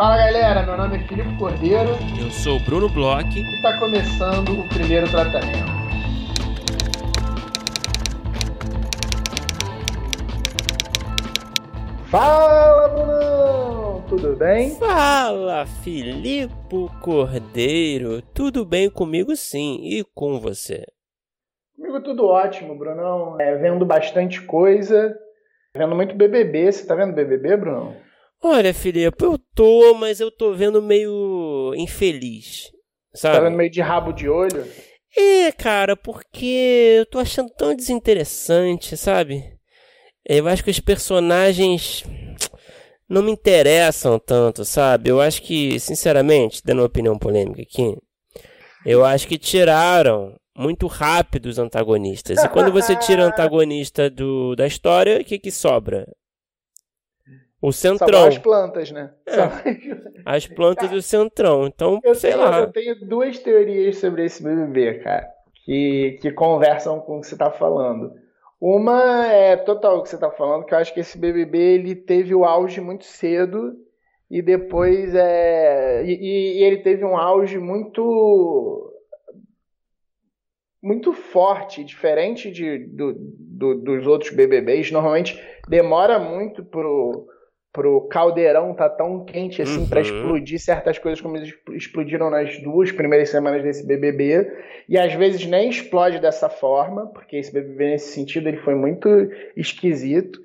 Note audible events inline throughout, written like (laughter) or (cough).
Fala galera, meu nome é Filipe Cordeiro. Eu sou o Bruno Bloch. E está começando o primeiro tratamento. Fala, Brunão! Tudo bem? Fala, Filipe Cordeiro. Tudo bem comigo sim, e com você? Comigo tudo ótimo, Brunão. É, vendo bastante coisa, vendo muito BBB. Você tá vendo BBB, Brunão? Olha, Filipe, eu tô, mas eu tô vendo meio infeliz, sabe? Tá vendo meio de rabo de olho? É, cara, porque eu tô achando tão desinteressante, sabe? Eu acho que os personagens não me interessam tanto, sabe? Eu acho que, sinceramente, dando uma opinião polêmica aqui, eu acho que tiraram muito rápido os antagonistas. E quando você tira o antagonista do, da história, o que, que sobra? O centrão. Só as plantas, né? É. (laughs) As plantas do centrão. Então, eu sei tenho, lá. Eu tenho duas teorias sobre esse BBB, cara, que, que conversam com o que você tá falando. Uma é total o que você está falando, que eu acho que esse BBB ele teve o auge muito cedo e depois é e, e ele teve um auge muito muito forte, diferente de, do, do, dos outros BBBs. Normalmente demora muito pro pro caldeirão tá tão quente assim uhum. para explodir certas coisas como eles explodiram nas duas primeiras semanas desse BBB e às vezes nem explode dessa forma porque esse BBB nesse sentido ele foi muito esquisito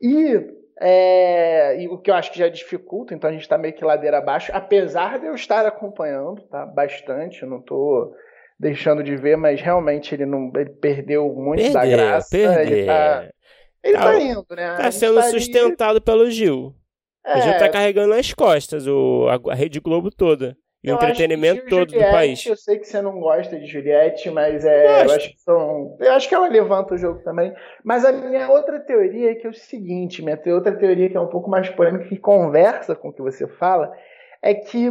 e, é, e o que eu acho que já dificulta então a gente está meio que ladeira abaixo apesar de eu estar acompanhando tá bastante eu não tô deixando de ver mas realmente ele não ele perdeu muito perdeu, da graça perdeu. ele tá ele tá, tá indo, né? Tá sendo tá sustentado ali... pelo Gil. É, o Gil tá carregando nas costas o, a, a Rede Globo toda. E o entretenimento todo Juliette, do país. Eu sei que você não gosta de Juliette, mas é, eu acho que são. Eu acho que ela levanta o jogo também. Mas a minha outra teoria é que é o seguinte: minha outra teoria que é um pouco mais polêmica, que conversa com o que você fala, é que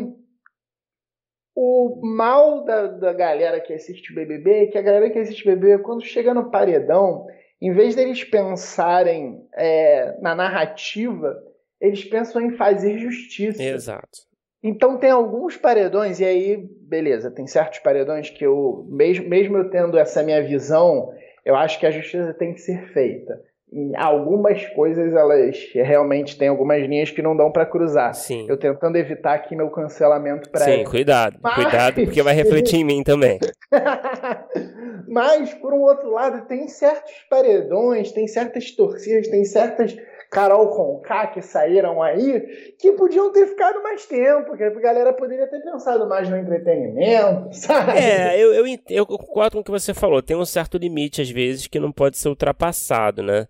o mal da, da galera que assiste BBB é que a galera que assiste BBB, quando chega no paredão, em vez deles pensarem é, na narrativa, eles pensam em fazer justiça. Exato. Então tem alguns paredões, e aí, beleza, tem certos paredões que eu, mesmo, mesmo eu tendo essa minha visão, eu acho que a justiça tem que ser feita. Em algumas coisas elas realmente têm algumas linhas que não dão para cruzar. Sim. Eu tentando evitar aqui meu cancelamento para Sim, cuidado, Mas... cuidado, porque vai refletir em mim também. (laughs) Mas, por um outro lado, tem certos paredões, tem certas torcidas, tem certas Carol Conká que saíram aí que podiam ter ficado mais tempo, que a galera poderia ter pensado mais no entretenimento, (laughs) sabe? É, eu, eu, eu concordo com o que você falou. Tem um certo limite, às vezes, que não pode ser ultrapassado, né?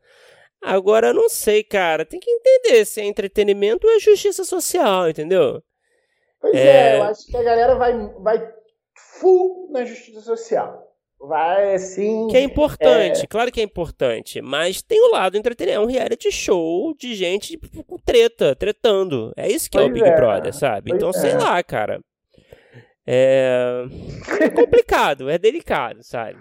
Agora, não sei, cara. Tem que entender se é entretenimento ou é justiça social, entendeu? Pois é, é eu acho que a galera vai, vai full na justiça social. Vai assim. Que é importante, é... claro que é importante. Mas tem o lado entretenimento. É um reality show de gente com treta, tretando. É isso que pois é o Big é. Brother, sabe? Pois então, sei é. lá, cara. É... é complicado, é delicado, sabe?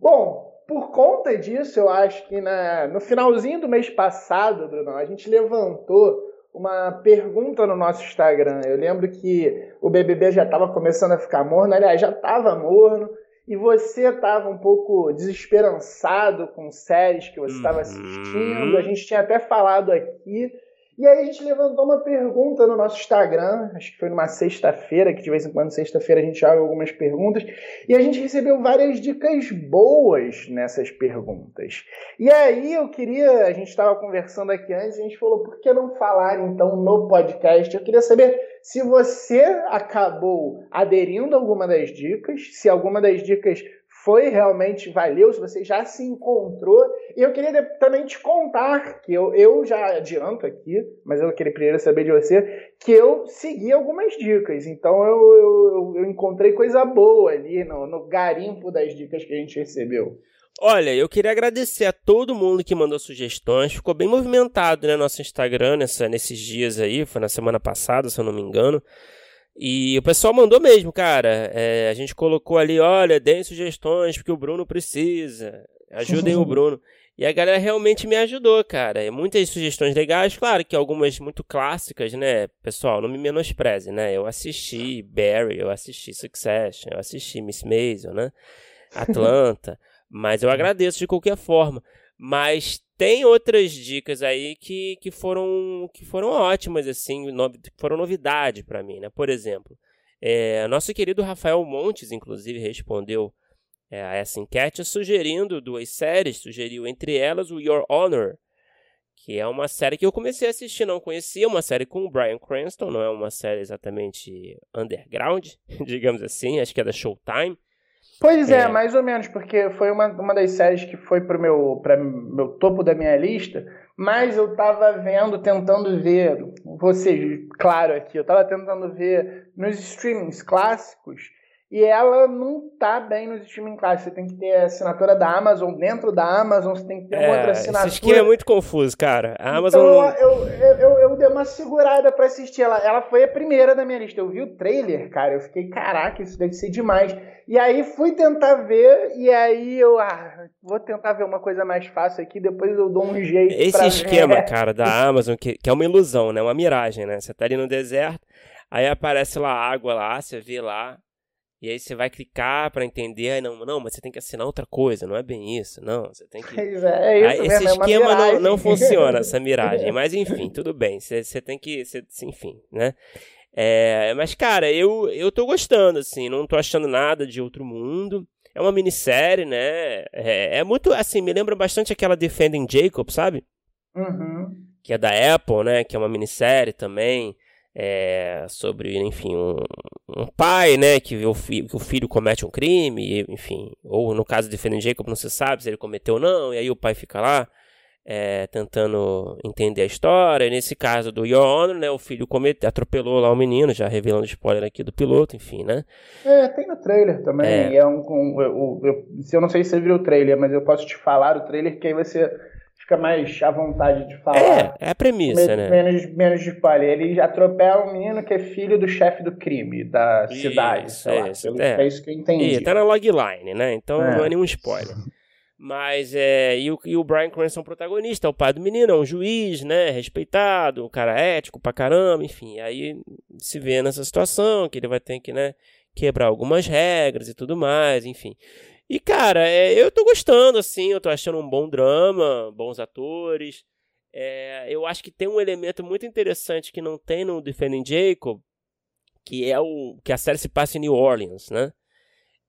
Bom, por conta disso, eu acho que na, no finalzinho do mês passado, Bruno, a gente levantou uma pergunta no nosso Instagram. Eu lembro que o BBB já estava começando a ficar morno, aliás, já estava morno e você estava um pouco desesperançado com séries que você estava uhum. assistindo. A gente tinha até falado aqui. E aí a gente levantou uma pergunta no nosso Instagram, acho que foi numa sexta-feira, que de vez em quando sexta-feira a gente joga algumas perguntas, e a gente recebeu várias dicas boas nessas perguntas. E aí eu queria, a gente estava conversando aqui antes, a gente falou, por que não falar então no podcast? Eu queria saber se você acabou aderindo a alguma das dicas, se alguma das dicas foi realmente valeu, se você já se encontrou. E eu queria também te contar que eu, eu já adianto aqui, mas eu queria primeiro saber de você, que eu segui algumas dicas. Então eu, eu, eu encontrei coisa boa ali no, no garimpo das dicas que a gente recebeu. Olha, eu queria agradecer a todo mundo que mandou sugestões. Ficou bem movimentado, né, nosso Instagram nessa, nesses dias aí. Foi na semana passada, se eu não me engano. E o pessoal mandou mesmo, cara. É, a gente colocou ali, olha, deem sugestões porque o Bruno precisa. Ajudem o (laughs) Bruno. E a galera realmente me ajudou, cara. Muitas sugestões legais, claro que algumas muito clássicas, né? Pessoal, não me menospreze, né? Eu assisti Barry, eu assisti Succession, eu assisti Miss Maisel, né? (laughs) Atlanta. mas eu agradeço de qualquer forma. Mas tem outras dicas aí que, que, foram, que foram ótimas, assim, no, foram novidade para mim, né? Por exemplo, é, nosso querido Rafael Montes, inclusive, respondeu é, a essa enquete sugerindo duas séries, sugeriu entre elas o Your Honor, que é uma série que eu comecei a assistir, não conhecia, uma série com o Bryan Cranston, não é uma série exatamente underground, (laughs) digamos assim, acho que é da Showtime. Pois é, é, mais ou menos, porque foi uma, uma das séries que foi pro meu, pra meu topo da minha lista, mas eu tava vendo, tentando ver, vocês, claro aqui, eu tava tentando ver nos streamings clássicos, e ela não tá bem nos streaming clássicos. Você tem que ter a assinatura da Amazon dentro da Amazon, você tem que ter é, outra assinatura. Esse esquema é muito confuso, cara. A Amazon. Então, eu, eu, eu, eu, dei uma segurada pra assistir. Ela, ela foi a primeira da minha lista. Eu vi o trailer, cara. Eu fiquei, caraca, isso deve ser demais. E aí fui tentar ver, e aí eu, ah, vou tentar ver uma coisa mais fácil aqui, depois eu dou um jeito. Esse esquema, ver. (laughs) cara, da Amazon, que, que é uma ilusão, né? Uma miragem, né? Você tá ali no deserto, aí aparece lá água lá, você vê lá e aí você vai clicar para entender, aí não, não, mas você tem que assinar outra coisa, não é bem isso, não, você tem que... É, (laughs) é isso aí, esse mesmo, é esquema não, não funciona, essa miragem, (laughs) mas enfim, tudo bem, você, você tem que, você, enfim, né? É, mas cara, eu, eu tô gostando, assim, não tô achando nada de outro mundo, é uma minissérie, né, é, é muito, assim, me lembra bastante aquela Defending Jacob, sabe? Uhum. Que é da Apple, né, que é uma minissérie também, é, sobre, enfim, um, um, pai, né, que o, filho, que o filho comete um crime, enfim, ou no caso de Fernando Jacob não se sabe se ele cometeu ou não, e aí o pai fica lá é, tentando entender a história. E nesse caso do Your Honor, né, o filho comete, atropelou lá o menino, já revelando spoiler aqui do piloto, enfim, né. É, tem no trailer também, é. é um, um eu, eu, eu, não sei se você viu o trailer, mas eu posso te falar o trailer que aí você fica mais à vontade de falar. É, é a premissa, né? Menos, menos de spoiler. Ele atropela um menino que é filho do chefe do crime da isso, cidade, sei lá. Isso, é. é. isso que eu entendi. E, tá na logline, né? Então é. não é nenhum spoiler. Mas é. E o, e o Brian Cranston é o protagonista, é o pai do menino, é um juiz, né? Respeitado, um cara ético pra caramba, enfim. Aí se vê nessa situação que ele vai ter que, né? Quebrar algumas regras e tudo mais, enfim. E, cara, é, eu tô gostando, assim, eu tô achando um bom drama, bons atores. É, eu acho que tem um elemento muito interessante que não tem no Defending Jacob, que é o que a série se passa em New Orleans, né?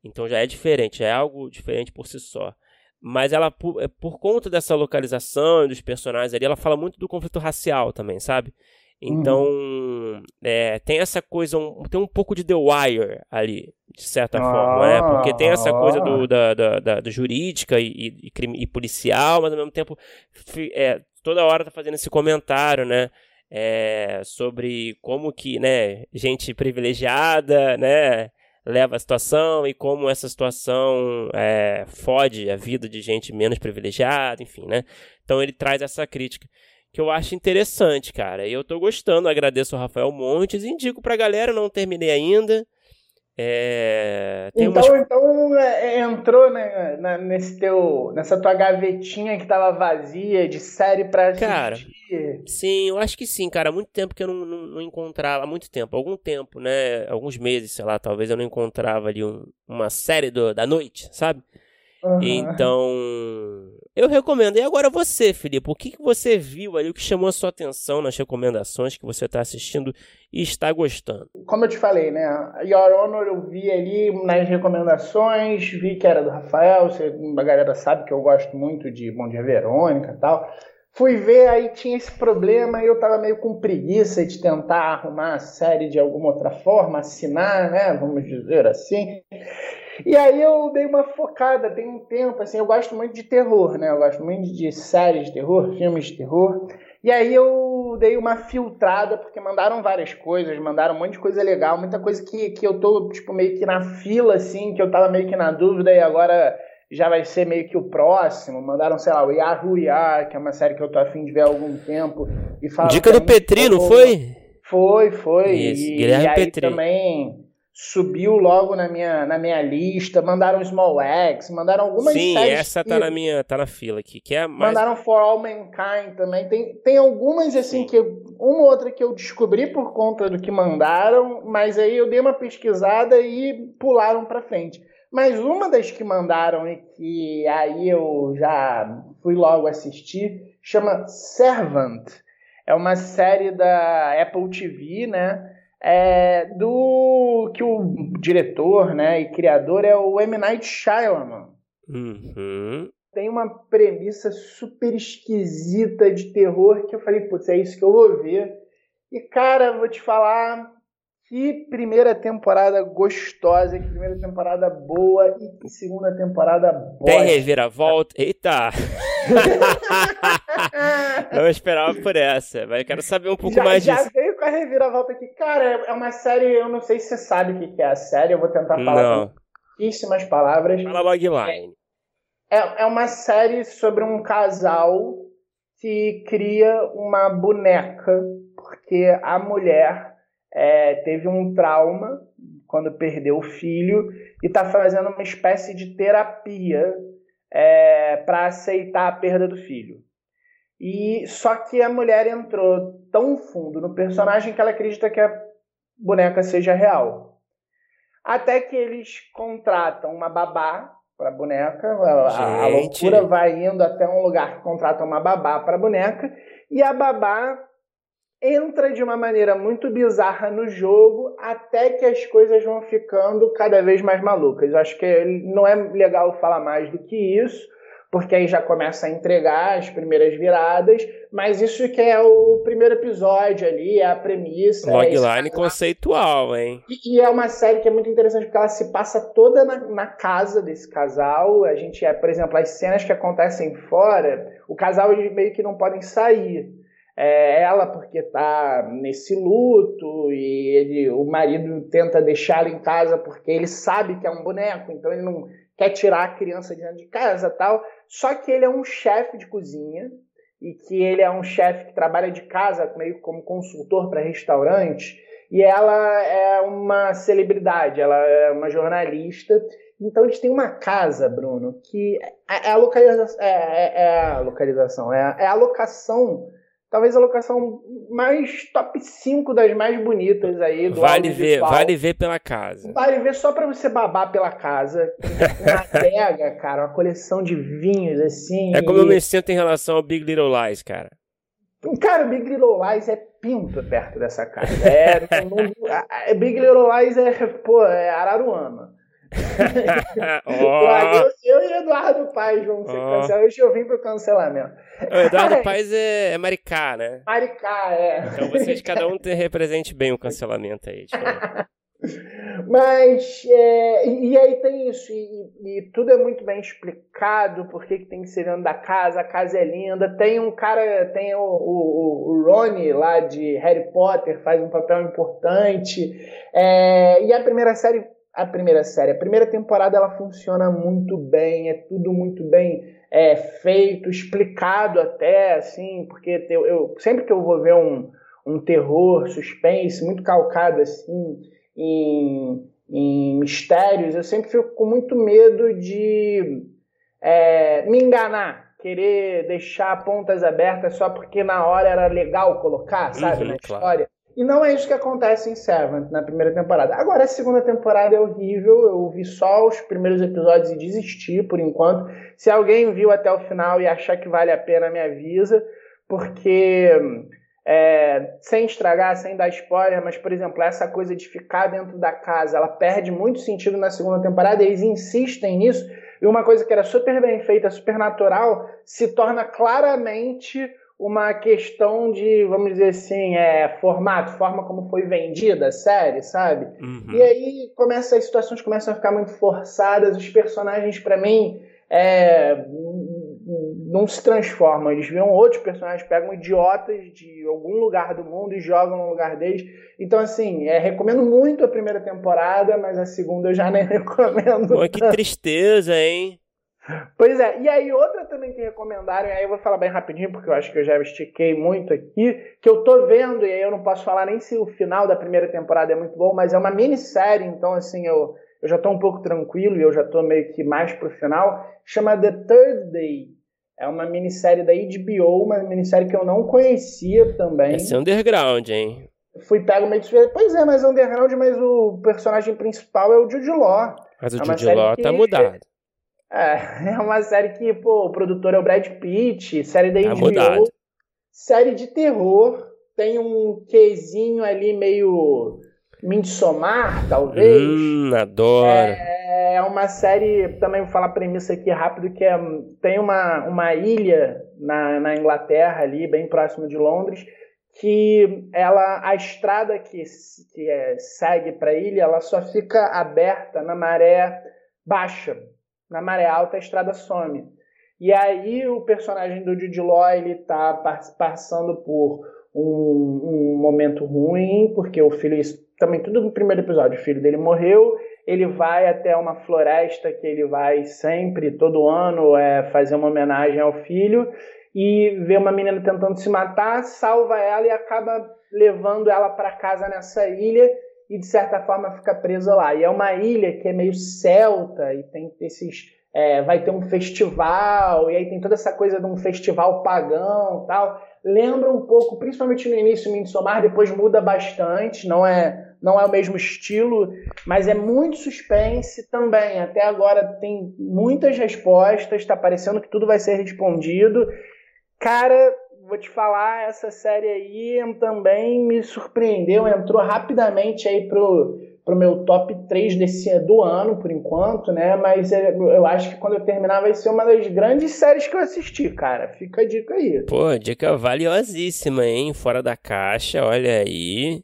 Então já é diferente, é algo diferente por si só. Mas ela, por, é, por conta dessa localização e dos personagens ali, ela fala muito do conflito racial também, sabe? Então, uhum. é, tem essa coisa, um, tem um pouco de The Wire ali, de certa ah, forma, né? Porque tem essa coisa do, ah. da, da, da, da jurídica e, e, e, policial, mas ao mesmo tempo é, toda hora tá fazendo esse comentário, né? É, sobre como que, né, gente privilegiada, né, leva a situação e como essa situação é, fode a vida de gente menos privilegiada, enfim, né? Então ele traz essa crítica que eu acho interessante, cara. E eu tô gostando, agradeço ao Rafael Montes, indico pra galera, não terminei ainda. É, então, umas... então é, é, entrou né, na, nesse teu, nessa tua gavetinha que tava vazia de série pra assistir. Cara, sim, eu acho que sim, cara. Há muito tempo que eu não, não, não, encontrava, há muito tempo, algum tempo, né? Alguns meses, sei lá, talvez eu não encontrava ali um, uma série do, da noite, sabe? Uhum. Então, eu recomendo. E agora você, Felipe, o que, que você viu ali, o que chamou a sua atenção nas recomendações que você está assistindo e está gostando? Como eu te falei, né? Your Honor eu vi ali nas recomendações, vi que era do Rafael, você, a galera sabe que eu gosto muito de Bom Dia Verônica e tal. Fui ver, aí tinha esse problema e eu tava meio com preguiça de tentar arrumar a série de alguma outra forma, assinar, né? Vamos dizer assim. E aí eu dei uma focada, tem um tempo, assim, eu gosto muito de terror, né? Eu gosto muito de séries de terror, filmes de terror. E aí eu dei uma filtrada, porque mandaram várias coisas, mandaram um monte de coisa legal, muita coisa que, que eu tô, tipo, meio que na fila, assim, que eu tava meio que na dúvida e agora já vai ser meio que o próximo. Mandaram, sei lá, o Yahoo Yar, que é uma série que eu tô afim de ver há algum tempo. E Dica do Petri, não foi? Foi, foi. Isso, e, Guilherme e aí Petri. também subiu logo na minha, na minha lista, mandaram Small X, mandaram algumas Sim, essa que- tá na minha, tá na fila aqui, que é mais Mandaram For All Mankind também. Tem, tem algumas, assim, Sim. que eu- uma ou outra que eu descobri por conta do que mandaram, mas aí eu dei uma pesquisada e pularam pra frente. Mas uma das que mandaram e que aí eu já fui logo assistir chama Servant. É uma série da Apple TV, né? É do que o diretor, né, e criador é o M Night Shyamalan Uhum. tem uma premissa super esquisita de terror que eu falei, putz, é isso que eu vou ver. E, cara, vou te falar que primeira temporada gostosa, que primeira temporada boa e que segunda temporada Tem bosta. reviravolta. Eita! (laughs) Não esperava por essa, mas eu quero saber um pouco já, mais já disso. veio com a reviravolta aqui. Cara, é uma série, eu não sei se você sabe o que é a série, eu vou tentar falar Não. com pouquíssimas palavras. Fala logline. É, é uma série sobre um casal que cria uma boneca porque a mulher é, teve um trauma quando perdeu o filho e está fazendo uma espécie de terapia para aceitar a perda do filho. E só que a mulher entrou tão fundo no personagem que ela acredita que a boneca seja real. Até que eles contratam uma babá para boneca, a, a loucura vai indo até um lugar que contrata uma babá para boneca e a babá entra de uma maneira muito bizarra no jogo até que as coisas vão ficando cada vez mais malucas. Eu acho que não é legal falar mais do que isso, porque aí já começa a entregar as primeiras viradas, mas isso que é o primeiro episódio ali, é a premissa. é Logline conceitual, hein? e, e é uma série que é muito interessante porque ela se passa toda na, na casa desse casal. A gente é, por exemplo, as cenas que acontecem fora, o casal eles meio que não podem sair. É, ela porque tá nesse luto e ele, o marido tenta deixá-la em casa porque ele sabe que é um boneco, então ele não quer tirar a criança de dentro de casa tal. Só que ele é um chefe de cozinha e que ele é um chefe que trabalha de casa meio como consultor para restaurante e ela é uma celebridade, ela é uma jornalista. Então eles têm uma casa, Bruno, que é a localização, é, é- é a localização, é, é a locação, talvez a locação mais top 5 das mais bonitas aí do Vale ver, vale ver pela casa. Vale ver só pra você babar pela casa. Uma (laughs) adega, cara, uma coleção de vinhos, assim. É como eu e- me sinto em relação ao Big Little Lies, cara. Cara, Big Little Lies é pinto perto dessa casa. É, (laughs) a- Big Little Lies é, pô, é Araruama. (laughs) Ó, Eu, eu e Eduardo Paes vamos ser Ó. cancelados. Hoje eu vim pro cancelamento. o Eduardo Paes é, é Maricá, né? Maricá, é. Então vocês, cada um te- represente bem o cancelamento aí. tipo. (laughs) Mas, é, e, aí tem isso, e, e tudo é muito bem explicado, por que tem que ser dentro da casa, a casa é linda. Tem um cara, tem o, o, o Ronnie lá de Harry Potter, faz um papel importante. É, e a primeira série, a primeira série, a primeira temporada ela funciona muito bem, é tudo muito bem é, feito, explicado até, assim, porque eu, eu- sempre que eu vou ver um, um terror, suspense, muito calcado assim em, em mistérios, eu sempre fico com muito medo de é, me enganar, querer deixar pontas abertas só porque na hora era legal colocar, sabe, Uhum, na claro. E não é isso que acontece em Servant na primeira temporada. Agora a segunda temporada é horrível. Eu vi só os primeiros episódios e desisti por enquanto. Se alguém viu até o final e achar que vale a pena, me avisa, porque é, sem estragar, sem dar spoiler, mas por exemplo, essa coisa de ficar dentro da casa, ela perde muito sentido na segunda temporada. Eles insistem nisso. E uma coisa que era super bem feita, super natural, se torna claramente uma questão de, vamos dizer assim, é, formato, forma como foi vendida a série, sabe? Uhum. E aí começa, as situações começam a ficar muito forçadas, os personagens, para mim, é, não se transformam. Eles viram outros personagens, pegam idiotas de algum lugar do mundo e jogam no lugar deles. Então, assim, é, recomendo muito a primeira temporada, mas a segunda eu já nem (laughs) recomendo. Pô, que tristeza, hein? Pois é, e aí outra também que recomendaram, e aí eu vou falar bem rapidinho, porque eu acho que eu já estiquei muito aqui, que eu tô vendo, e aí eu não posso falar nem se o final da primeira temporada é muito bom, mas é uma minissérie, então assim, eu, eu já tô um pouco tranquilo e eu já tô meio que mais pro final, chama The Third Day. É uma minissérie da HBO, uma minissérie que eu não conhecia também. Esse é underground, hein? Fui pego meio de... Pois é, mas é underground, mas o personagem principal é o Jude Law. Mas o é Jude Law tá mudado. É, (laughs) é uma série que, pô, o produtor é o Brad Pitt, série da HBO, tá série de terror, tem um quezinho ali meio Midsommar, talvez. Hum, adoro. É, é uma série, também vou falar a premissa aqui rápido, que é, tem uma, uma ilha na, na Inglaterra ali, bem próximo de Londres, que ela a estrada que, que é, segue para a ilha, ela só fica aberta na maré baixa na maré alta a estrada some. E aí o personagem do Jude Law, ele tá passando por um, um, momento ruim, porque o filho, também tudo no primeiro episódio, o filho dele morreu, ele vai até uma floresta que ele vai sempre, todo ano, é, fazer uma homenagem ao filho, e vê uma menina tentando se matar, salva ela e acaba levando ela para casa nessa ilha, e de certa forma fica presa lá. E é uma ilha que é meio celta e tem esses. É, vai ter um festival, e aí tem toda essa coisa de um festival pagão tal. Lembra um pouco, principalmente no início, Midsommar, depois muda bastante, não é, não é o mesmo estilo, mas é muito suspense também. Até agora tem muitas respostas, está parecendo que tudo vai ser respondido. Cara, vou te falar, essa série aí também me surpreendeu, entrou rapidamente aí pro, pro meu top 3 desse, do ano, por enquanto, né? Mas é, eu acho que quando eu terminar vai ser uma das grandes séries que eu assisti, cara. Fica a dica aí. Pô, dica valiosíssima, hein? Fora da caixa, olha aí.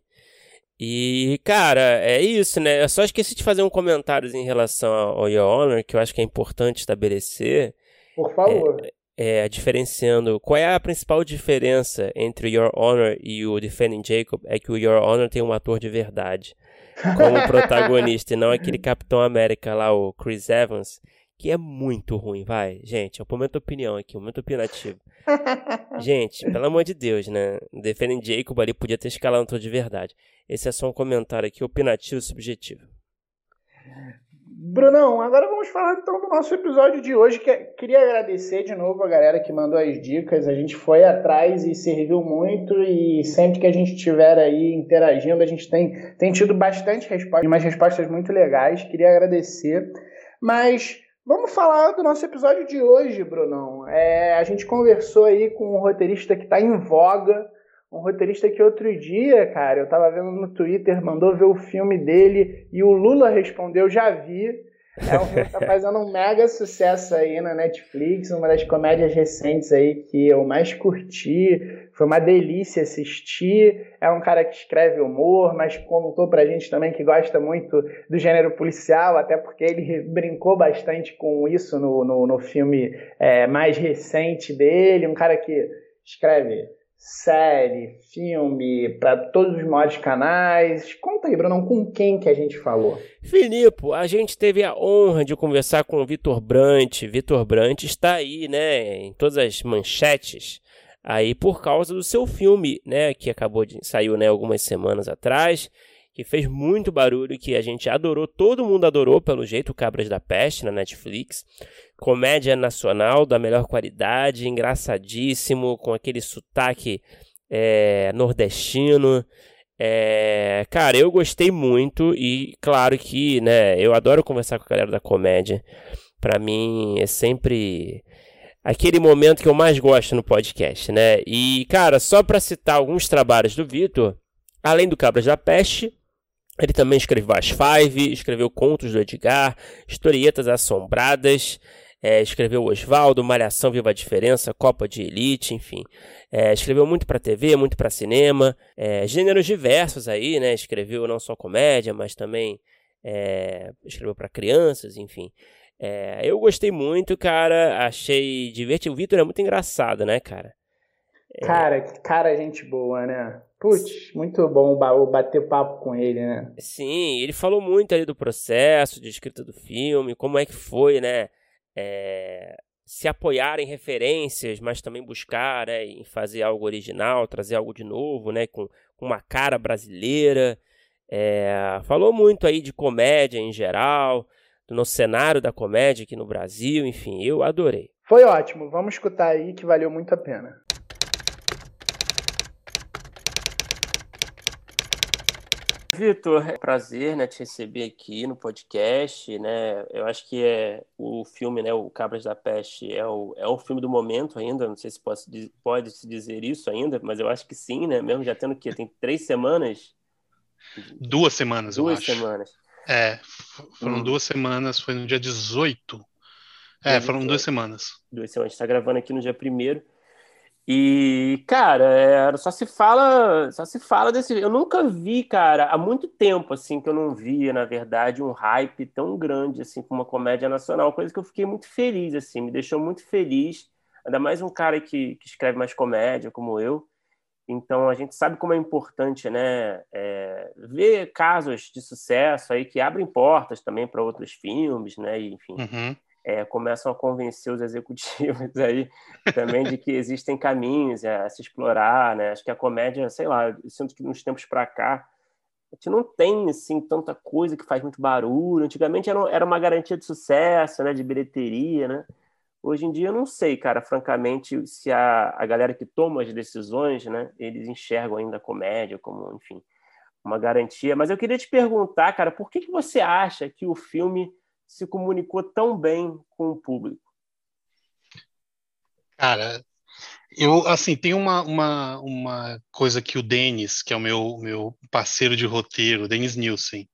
E, cara, é isso, né? Eu só esqueci de fazer um comentário em relação ao Your Honor, que eu acho que é importante estabelecer. Por favor. É, é, diferenciando qual é a principal diferença entre o Your Honor e o Defending Jacob é que o Your Honor tem um ator de verdade como (laughs) protagonista e não aquele Capitão América lá, o Chris Evans, que é muito ruim, vai, gente, é o momento opinião aqui, o momento opinativo. gente, pelo amor de Deus, né? Defending Jacob ali podia ter escalado um ator de verdade. Esse é só um comentário aqui opinativo subjetivo. Brunão, agora vamos falar então do nosso episódio de hoje. Que é, queria agradecer de novo a galera que mandou as dicas. A gente foi atrás e serviu muito. E sempre que a gente estiver aí interagindo, a gente tem, tem tido bastante respostas, umas respostas muito legais. Queria agradecer. Mas vamos falar do nosso episódio de hoje, Brunão. É, a gente conversou aí com um roteirista que está em voga um roteirista que outro dia, cara, eu tava vendo no Twitter, mandou ver o filme dele e o Lula respondeu, já vi. É um filme que tá (laughs) fazendo um mega sucesso aí na Netflix, uma das comédias recentes aí que eu mais curti. Foi uma delícia assistir. É um cara que escreve humor, mas contou pra gente também que gosta muito do gênero policial, até porque ele brincou bastante com isso no, no, no filme é, mais recente dele. Um cara que escreve série, filme, para todos os maiores canais. Conta aí, Bruno, com quem que a gente falou? Filipe, a gente teve a honra de conversar com o Vitor Brant. Vitor Brant está aí, né, em todas as manchetes, aí por causa do seu filme, né, que acabou de saiu, né, algumas semanas atrás, que fez muito barulho, que a gente adorou, todo mundo adorou pelo jeito, Cabras da Peste na Netflix comédia nacional da melhor qualidade, engraçadíssimo, com aquele sotaque é, nordestino. É, cara, eu gostei muito e claro que, né, eu adoro conversar com a galera da comédia. Para mim é sempre aquele momento que eu mais gosto no podcast, né? E, cara, só para citar alguns trabalhos do Vitor, além do Cabras da Peste, ele também escreveu As Five, escreveu contos do Edgar, historietas assombradas, é, escreveu Oswaldo, Malhação Viva a Diferença, Copa de Elite, enfim. É, escreveu muito para TV, muito para cinema, é, gêneros diversos aí, né? Escreveu não só comédia, mas também é, escreveu para crianças, enfim. É, eu gostei muito, cara, achei divertido. O Vitor é muito engraçado, né, cara? É. Cara, cara gente boa, né? Putz, muito bom bater papo com ele, né? Sim, ele falou muito ali do processo de escrita do filme, como é que foi, né? é, se apoiar em referências, mas também buscar né, em fazer algo original, trazer algo de novo, né, com, com uma cara brasileira. É, falou muito aí de comédia em geral, do nosso cenário da comédia aqui no Brasil, enfim, eu adorei. Foi ótimo, vamos escutar aí que valeu muito a pena. Vitor, é um prazer né, te receber aqui no podcast. Né? Eu acho que é o filme, né, o Cabras da Peste, é o, é o filme do momento ainda. Não sei se posso, pode se dizer isso ainda, mas eu acho que sim, né? Mesmo já tendo que tem três semanas. Duas semanas, duas eu acho. Duas semanas. É, foram hum. duas semanas, foi no dia 18. É, foram duas semanas. Duas semanas. A gente está gravando aqui no dia primeiro. E, cara, é, só se fala, só se fala desse. Eu nunca vi, cara, há muito tempo assim que eu não via, na verdade, um hype tão grande assim com uma comédia nacional, coisa que eu fiquei muito feliz assim, me deixou muito feliz. Ainda mais um cara que, que escreve mais comédia como eu. Então a gente sabe como é importante, né, é, ver casos de sucesso aí que abrem portas também para outros filmes, né, e, enfim. Uhum é, começam a convencer os executivos (laughs) aí também de que existem caminhos a, se explorar, né? Acho que a comédia, sei lá, eu sinto que nos tempos para cá a gente não tem assim tanta coisa que faz muito barulho. Antigamente era, era uma garantia de sucesso, né, de bilheteria, né? Hoje em dia eu não sei, cara, francamente, se a, a galera que toma as decisões, né, eles enxergam ainda a comédia como, enfim, uma garantia. Mas eu queria te perguntar, cara, por que, que você acha que o filme se comunicou tão bem com o público? Cara, eu, assim, tem uma, uma, uma coisa que o Denis, que é o meu, meu parceiro de roteiro, Denis Nielsen,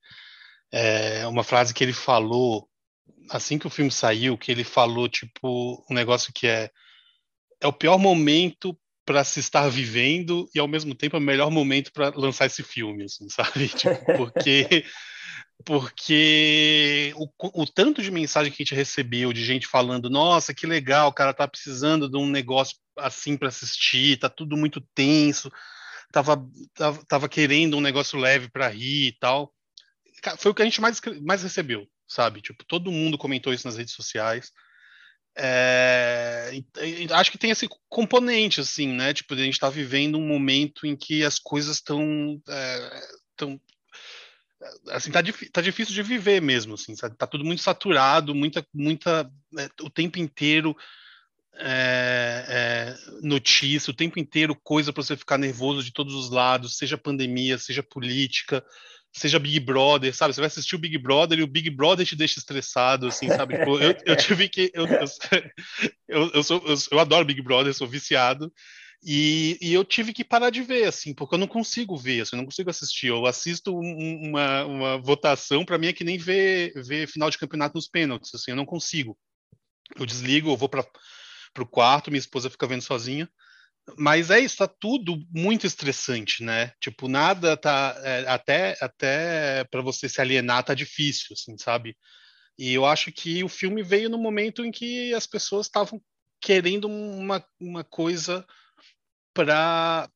é uma frase que ele falou assim que o filme saiu, que ele falou, tipo, um negócio que é é o pior momento para se estar vivendo e ao mesmo tempo é o melhor momento para lançar esse filme, assim, sabe? (laughs) Tipo, porque porque o, o, tanto de mensagem que a gente recebeu de gente falando, nossa, que legal, o cara tá precisando de um negócio assim para assistir, tá tudo muito tenso, tava, tava, tava querendo um negócio leve para rir e tal. Foi o que a gente mais, mais recebeu, sabe? Tipo, todo mundo comentou isso nas redes sociais. É, acho que tem esse componente, assim, né? Tipo, a gente está vivendo um momento em que as coisas estão é, tão, assim tá, tá difícil de viver mesmo assim sabe? tá tudo muito saturado muita muita é, o tempo inteiro é, é, notícia o tempo inteiro coisa para você ficar nervoso de todos os lados seja pandemia seja política seja Big Brother sabe você vai assistir o Big Brother e o Big Brother te deixa estressado assim sabe tipo, eu, eu (laughs) tive que eu, eu, (laughs) eu, eu, sou, eu, eu adoro Big Brother sou viciado e, e, eu tive que parar de ver, assim, porque eu não consigo ver, assim, eu não consigo assistir. Eu assisto um, uma, uma votação, para mim é que nem ver, ver final de campeonato nos pênaltis, assim, eu não consigo. Eu desligo, eu vou para o quarto, minha esposa fica vendo sozinha. Mas é isso, tá tudo muito estressante, né? Tipo, nada tá. É, até até para você se alienar tá difícil, assim, sabe? E eu acho que o filme veio no momento em que as pessoas estavam querendo uma, uma coisa para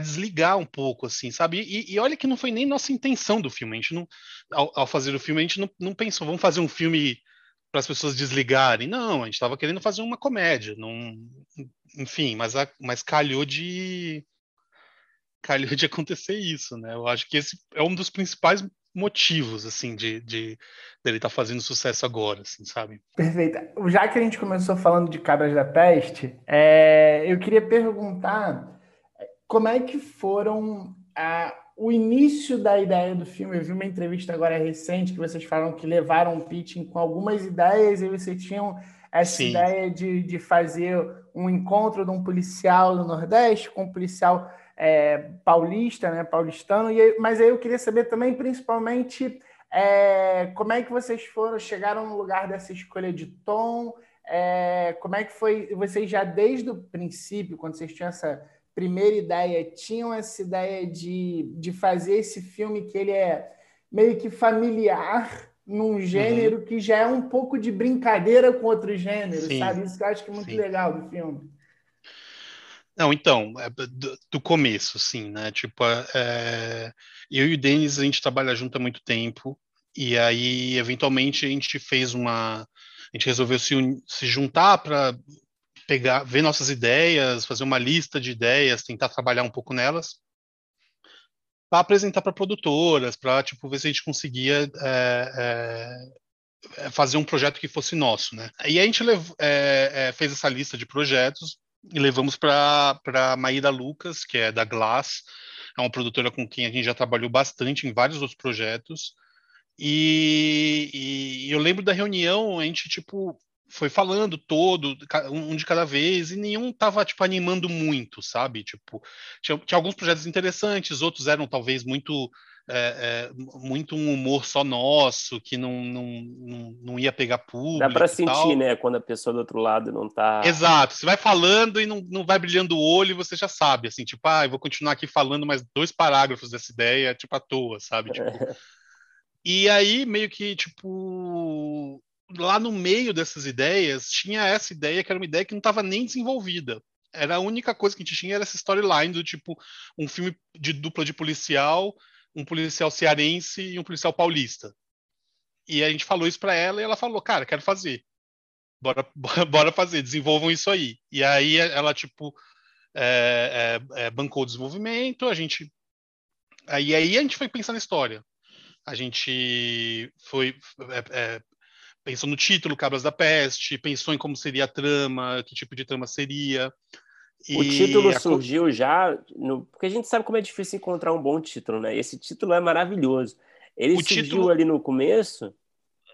desligar um pouco, assim, sabe? E, e, olha que não foi nem nossa intenção do filme. A gente não, ao, ao fazer o filme, a gente não, não pensou, vamos fazer um filme para as pessoas desligarem. Não, a gente estava querendo fazer uma comédia. Não, enfim, mas, a, mas calhou de calhou de (laughs) acontecer isso, né? Eu acho que esse é um dos principais motivos, assim, de, de dele estar tá fazendo sucesso agora, assim, sabe? Perfeito. Já que a gente começou falando de Cabras da Peste, é, eu queria perguntar como é que foram a, o início da ideia do filme. Eu vi uma entrevista agora recente que vocês falaram que levaram um pitching com algumas ideias e vocês tinham essa Sim. ideia de, de fazer um encontro de um policial no Nordeste com um policial é, paulista, né, paulistano, e, mas aí eu queria saber também, principalmente, é, como é que vocês foram, chegaram no lugar dessa escolha de tom, é, como é que foi, vocês já desde o princípio, quando vocês tinham essa primeira ideia, tinham essa ideia de, de fazer esse filme que ele é meio que familiar, num gênero uhum. que já é um pouco de brincadeira com outros gêneros, Sim. sabe? Isso que eu acho que é muito Sim. legal do filme. Não, então, é do, do começo, sim, né? Tipo, é, eu e o Denis, a gente trabalha junto há muito tempo, e aí, eventualmente, a gente fez uma. A gente resolveu se, se juntar para pegar, ver nossas ideias, fazer uma lista de ideias, tentar trabalhar um pouco nelas, para apresentar para produtoras, para tipo ver se a gente conseguia é, é, é, fazer um projeto que fosse nosso, né? E a gente é, é, fez essa lista de projetos e levamos para Maíra Lucas, que é da Glass, é uma produtora com quem a gente já trabalhou bastante em vários outros projetos. E, e, eu lembro da reunião, a gente, tipo, foi falando todo, um de cada vez, e nenhum tava, tipo, animando muito, sabe? Tipo, tinha, tinha alguns projetos interessantes, outros eram talvez muito é, é, muito um humor só nosso, que não, não, não, não ia pegar público. Dá para sentir, né, quando a pessoa do outro lado não tá. Exato, você vai falando e não, não vai brilhando o olho você já sabe, assim, tipo, ah, eu vou continuar aqui falando mais dois parágrafos dessa ideia, tipo, à toa, sabe? Tipo... (laughs) e aí, meio que, tipo, lá no meio dessas ideias, tinha essa ideia que era uma ideia que não estava nem desenvolvida. Era a única coisa que a gente tinha era essa storyline do tipo um filme de dupla de policial um policial cearense e um policial paulista. E a gente falou isso para ela e ela falou, cara, quero fazer. (laughs) Bora, bora fazer, desenvolvam isso aí. E aí ela, tipo, é, é, é, bancou o desenvolvimento, a gente. Aí, aí a gente foi pensar na história. A gente foi. É, é, pensou no título, Cabras da Peste, pensou em como seria a trama, que tipo de trama seria. O título a... surgiu já, no... porque a gente sabe como é difícil encontrar um bom título, né? Esse título é maravilhoso. Ele o surgiu título... ali no começo?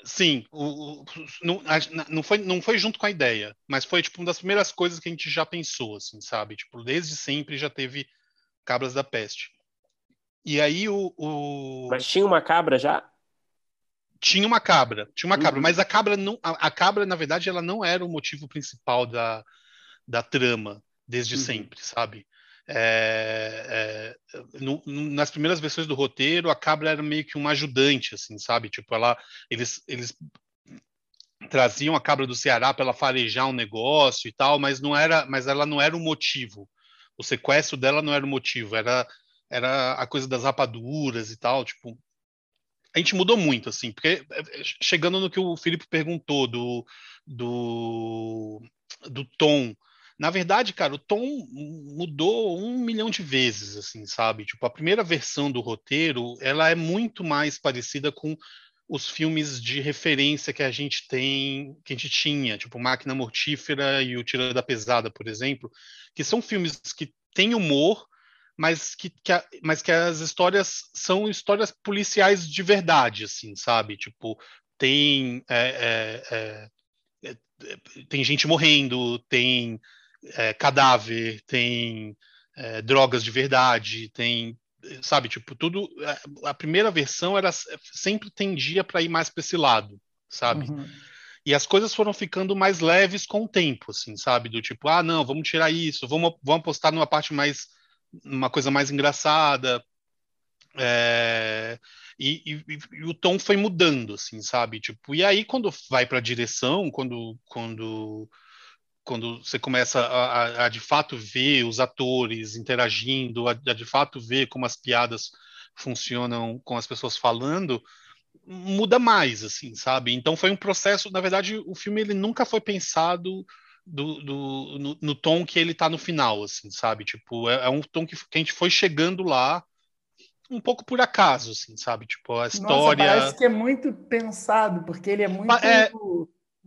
Sim, o, o, não, não, foi, não foi junto com a ideia, mas foi tipo uma das primeiras coisas que a gente já pensou, assim, sabe? Tipo, desde sempre já teve Cabras da Peste. E aí o, o... Mas tinha uma cabra já? Tinha uma cabra, tinha uma cabra, uhum. mas a cabra não, a, a, cabra na verdade ela não era o motivo principal da, da trama desde uhum. sempre, sabe? É, é, no, nas primeiras versões do roteiro, a cabra era meio que uma ajudante, assim, sabe? Tipo, ela, eles, eles traziam a cabra do Ceará para ela farejar um negócio e tal, mas não era, mas ela não era o motivo. O sequestro dela não era o motivo, era era a coisa das rapaduras e tal, tipo, a gente mudou muito, assim, porque é, é, chegando no que o Felipe perguntou do, do, do tom na verdade, cara, o tom mudou um milhão de vezes, assim, sabe? Tipo, a primeira versão do roteiro, ela é muito mais parecida com os filmes de referência que a gente tem, que a gente tinha, tipo Máquina Mortífera e o Tira da Pesada, por exemplo, que são filmes que têm humor, mas que, que a, mas que as histórias são histórias policiais de verdade, assim, sabe? Tipo, tem é, é, é, é tem gente morrendo, tem é, cadáver, tem é, drogas de verdade, tem, sabe, tipo, tudo. A, a primeira versão era sempre tendia para ir mais para esse lado, sabe? Uhum. E as coisas foram ficando mais leves com o tempo, assim, sabe? Do tipo, ah, não, vamos tirar isso, vamos, vamos apostar numa parte mais. uma coisa mais engraçada. É, e, e, e, o tom foi mudando, assim, sabe? Tipo, e aí quando vai para a direção, quando, quando quando você começa a, a, a, de fato ver os atores interagindo, a, a, de fato ver como as piadas funcionam com as pessoas falando, muda mais, assim, sabe? Então foi um processo, na verdade, o filme ele nunca foi pensado do, do no, no, tom que ele está no final, assim, sabe? Tipo, é, é um tom que, que, a gente foi chegando lá um pouco por acaso, assim, sabe? Tipo, a história... Nossa, parece que é muito pensado, porque ele é muito... É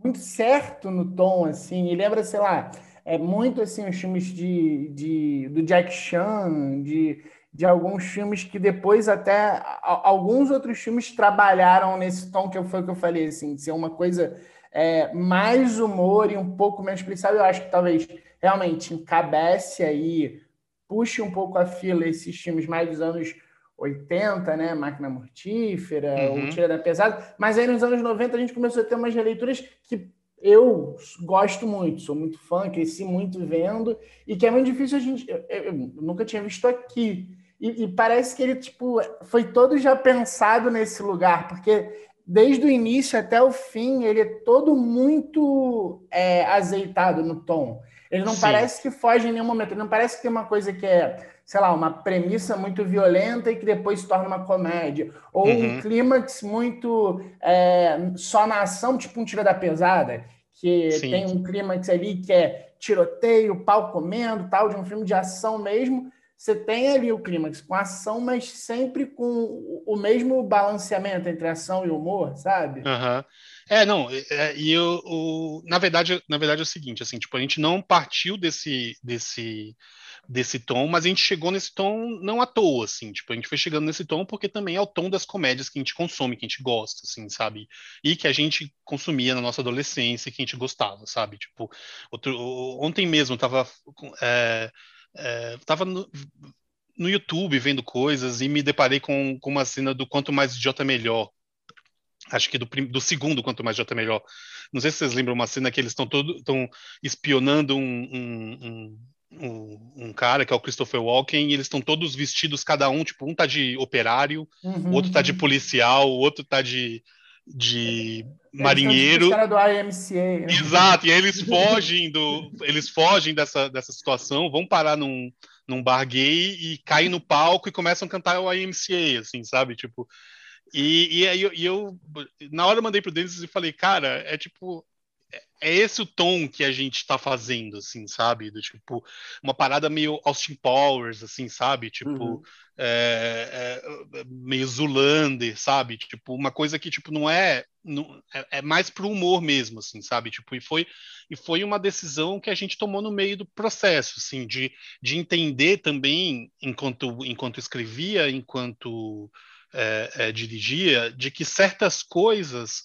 muito certo no tom, assim, e lembra, sei lá, é muito assim os filmes de, de do Jack Chan, de, de alguns filmes que depois até alguns outros filmes trabalharam nesse tom que foi o que eu falei, assim, de ser uma coisa é, mais humor e um pouco menos policial. Eu acho que talvez realmente encabece aí, puxe um pouco a fila esses filmes mais dos anos 80, né? Máquina Mortífera, uhum. o Tira da Pesada. Mas aí nos anos 90 a gente começou a ter umas releituras que eu gosto muito, sou muito fã, cresci muito vendo, e que é muito difícil a gente. Eu, eu nunca tinha visto aqui. E, e, parece que ele tipo, foi todo já pensado nesse lugar, porque desde o início até o fim ele é todo muito é, azeitado no tom. Ele não Sim. parece que foge em nenhum momento, ele não parece que tem uma coisa que é sei lá, uma premissa muito violenta e que depois se torna uma comédia. Ou uhum. um clímax muito é, só na ação, tipo um tiro da pesada, que Sim. tem um clímax ali que é tiroteio, pau comendo, tal, de um filme de ação mesmo. Você tem ali o clímax com ação, mas sempre com o mesmo balanceamento entre ação e humor, sabe? Uhum. É, não, é, e eu, o, na verdade, na verdade é o seguinte, assim, tipo, a gente não partiu desse, desse, desse tom, mas a gente chegou nesse tom não à toa, assim, tipo, a gente foi chegando nesse tom porque também é o tom das comédias que a gente consome, que a gente gosta, assim, sabe? E que a gente consumia na nossa adolescência, que a gente gostava, sabe? Tipo, outro, ontem mesmo tava, é, é, tava no, no YouTube vendo coisas e me deparei com, com uma cena do Quanto Mais Idiota Melhor, acho que do, do, segundo Quanto Mais Idiota Melhor. Não sei se vocês lembram uma cena que eles estão todo estão espionando um, um, um, cara que é o Christopher Walken e eles estão todos vestidos cada um tipo um tá de operário, uhum. o outro tá de uhum. policial, o outro tá de de eles marinheiro. Do IMCA. Né? Exato, e aí eles (laughs) fogem do eles fogem dessa, dessa situação, vão parar num, num bar gay e caem no palco e começam a cantar o IMCA, assim, sabe? Tipo, e, e aí eu, e eu, na hora eu mandei pro Denis e falei, cara, é tipo, é, esse o tom que a gente está fazendo, assim, sabe? Do tipo, uma parada meio Austin Powers, assim, sabe? Tipo, uhum. é, é, meio Zulander, sabe? Tipo, uma coisa que, tipo, não é, não, é, é, mais pro humor mesmo, assim, sabe? Tipo, e foi, e foi uma decisão que a gente tomou no meio do processo, assim, de, de entender também, enquanto, enquanto escrevia, enquanto é, é, dirigia, de que certas coisas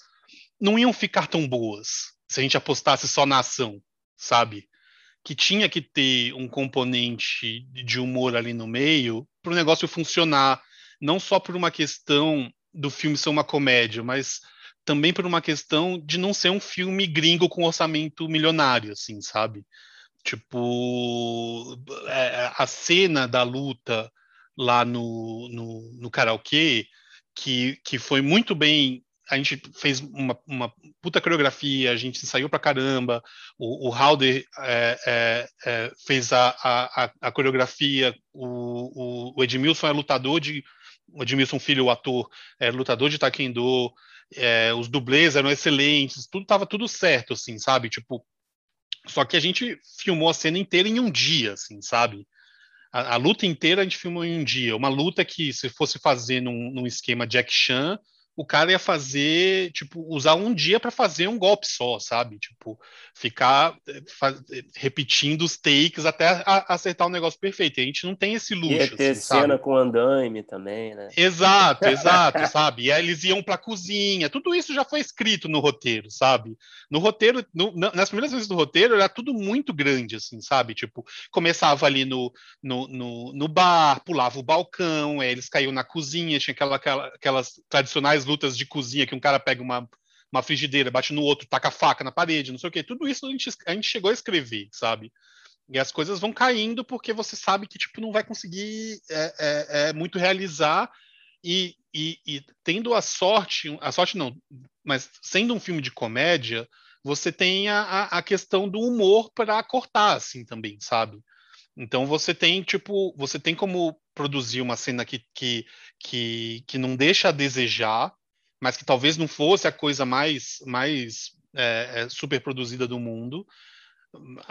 não iam ficar tão boas se a gente apostasse só na ação, sabe? Que tinha que ter um componente de humor ali no meio para o negócio funcionar, não só por uma questão do filme ser uma comédia, mas também por uma questão de não ser um filme gringo com orçamento milionário, assim, sabe? Tipo, é, a cena da luta lá no, no, no karaokê, que, que foi muito bem. A gente fez uma, uma puta coreografia, a gente ensaiou pra caramba. O, o Halder é, é, é, fez a, a, a coreografia, o, o, o, Edmilson é lutador de. O Edmilson Filho, o ator, é lutador de taekwondo. É, os dublês eram excelentes, tudo tava tudo certo, assim, sabe? Tipo, só que a gente filmou a cena inteira em um dia, assim, sabe? A, a, luta inteira a gente filmou em um dia. Uma luta que, se fosse fazer num, num esquema Jack Chan, o cara ia fazer, tipo, usar um dia para fazer um golpe só, sabe? Tipo, ficar eh, eh, repetindo os takes até a, acertar o negócio perfeito. E a gente não tem esse luxo. Ia ter assim, cena sabe? com andaime também, né? Exato, (laughs) exato, sabe? E aí eles iam pra cozinha. Tudo isso já foi escrito no roteiro, sabe? No roteiro, no, nas primeiras vezes do roteiro, era tudo muito grande, assim, sabe? Tipo, começava ali no, no, no, no bar, pulava o balcão, aí eles caíam na cozinha, tinha aquela, aquela, aquelas tradicionais lutas de cozinha que um cara pega uma, uma frigideira, bate no outro, taca a faca na parede, não sei o quê. Tudo isso a gente, a gente chegou a escrever, sabe? E as coisas vão caindo porque você sabe que tipo não vai conseguir é, é, é muito realizar e, e, e, tendo a sorte, a sorte não, mas sendo um filme de comédia, você tem a, a questão do humor para cortar assim também, sabe? Então você tem tipo, você tem como produzir uma cena que, que, que, que não deixa a desejar, mas que talvez não fosse a coisa mais, mais é, é, super produzida do mundo,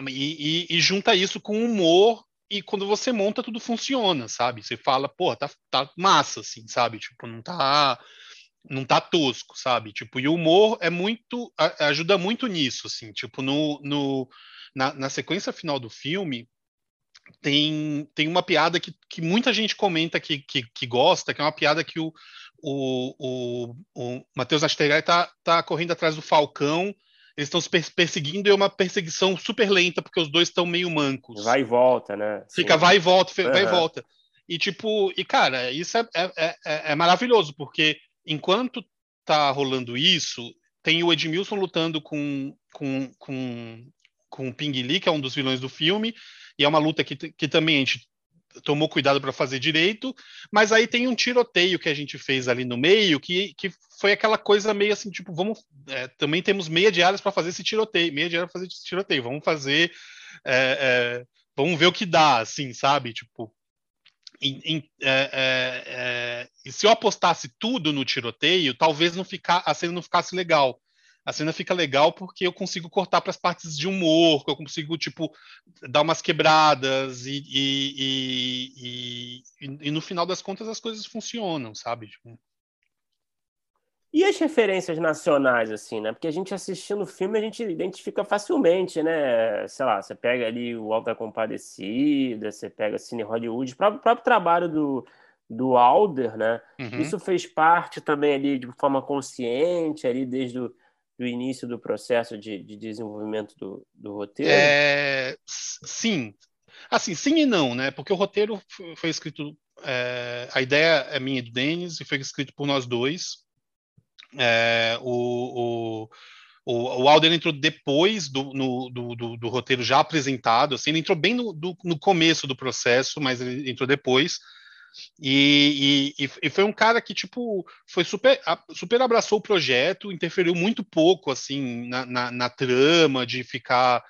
e, e, e, junta isso com humor, e quando você monta, tudo funciona, sabe? Você fala, pô, tá, tá massa, assim, sabe? Tipo, não tá não tá tosco, sabe? Tipo, e o humor é muito ajuda muito nisso, assim, tipo, no, no na, na sequência final do filme, tem, tem uma piada que, que muita gente comenta que, que, que gosta, que é uma piada que o, o, o, o Matheus Astegai tá, tá correndo atrás do Falcão, eles estão se perseguindo e é uma perseguição super lenta, porque os dois estão meio mancos. Vai e volta, né? Fica Sim. vai e volta, uhum. vai e volta. E tipo, e cara, isso é, é, é, é, maravilhoso, porque enquanto tá rolando isso, tem o Edmilson lutando com, com, com, com o Ping Li, que é um dos vilões do filme, e é uma luta que, que também a gente tomou cuidado para fazer direito, mas aí tem um tiroteio que a gente fez ali no meio, que, que foi aquela coisa meio assim, tipo, vamos, é, também temos meia diárias para fazer esse tiroteio, meia diária para fazer esse tiroteio, vamos fazer, é, é, vamos ver o que dá, assim, sabe, tipo, em, em, é, é, é, se eu apostasse tudo no tiroteio, talvez não ficar, a cena não ficasse legal. A cena fica legal porque eu consigo cortar para as partes de humor, eu consigo tipo dar umas quebradas e, e, e, e, no final das contas as coisas funcionam, sabe? Tipo... E as referências nacionais, assim, né? Porque a gente assistindo o filme, a gente identifica facilmente, né? Sei lá, você pega ali o Alta Compadecida, você pega Cine Hollywood, o próprio, próprio trabalho do, do Alder, né? Uhum. Isso fez parte também ali de forma consciente, ali desde o do início do processo de, de desenvolvimento do, do roteiro? É, sim. Assim, sim e não, né? Porque o roteiro foi escrito. É, a ideia é minha e do Denis e foi escrito por nós dois. É, o, o, o, Alder entrou depois do, no, do, do, do, roteiro já apresentado, assim, ele entrou bem no, no começo do processo, mas ele entrou depois. E, e, e, foi um cara que, tipo, foi super, super abraçou o projeto, interferiu muito pouco, assim, na, na, na trama, de ficar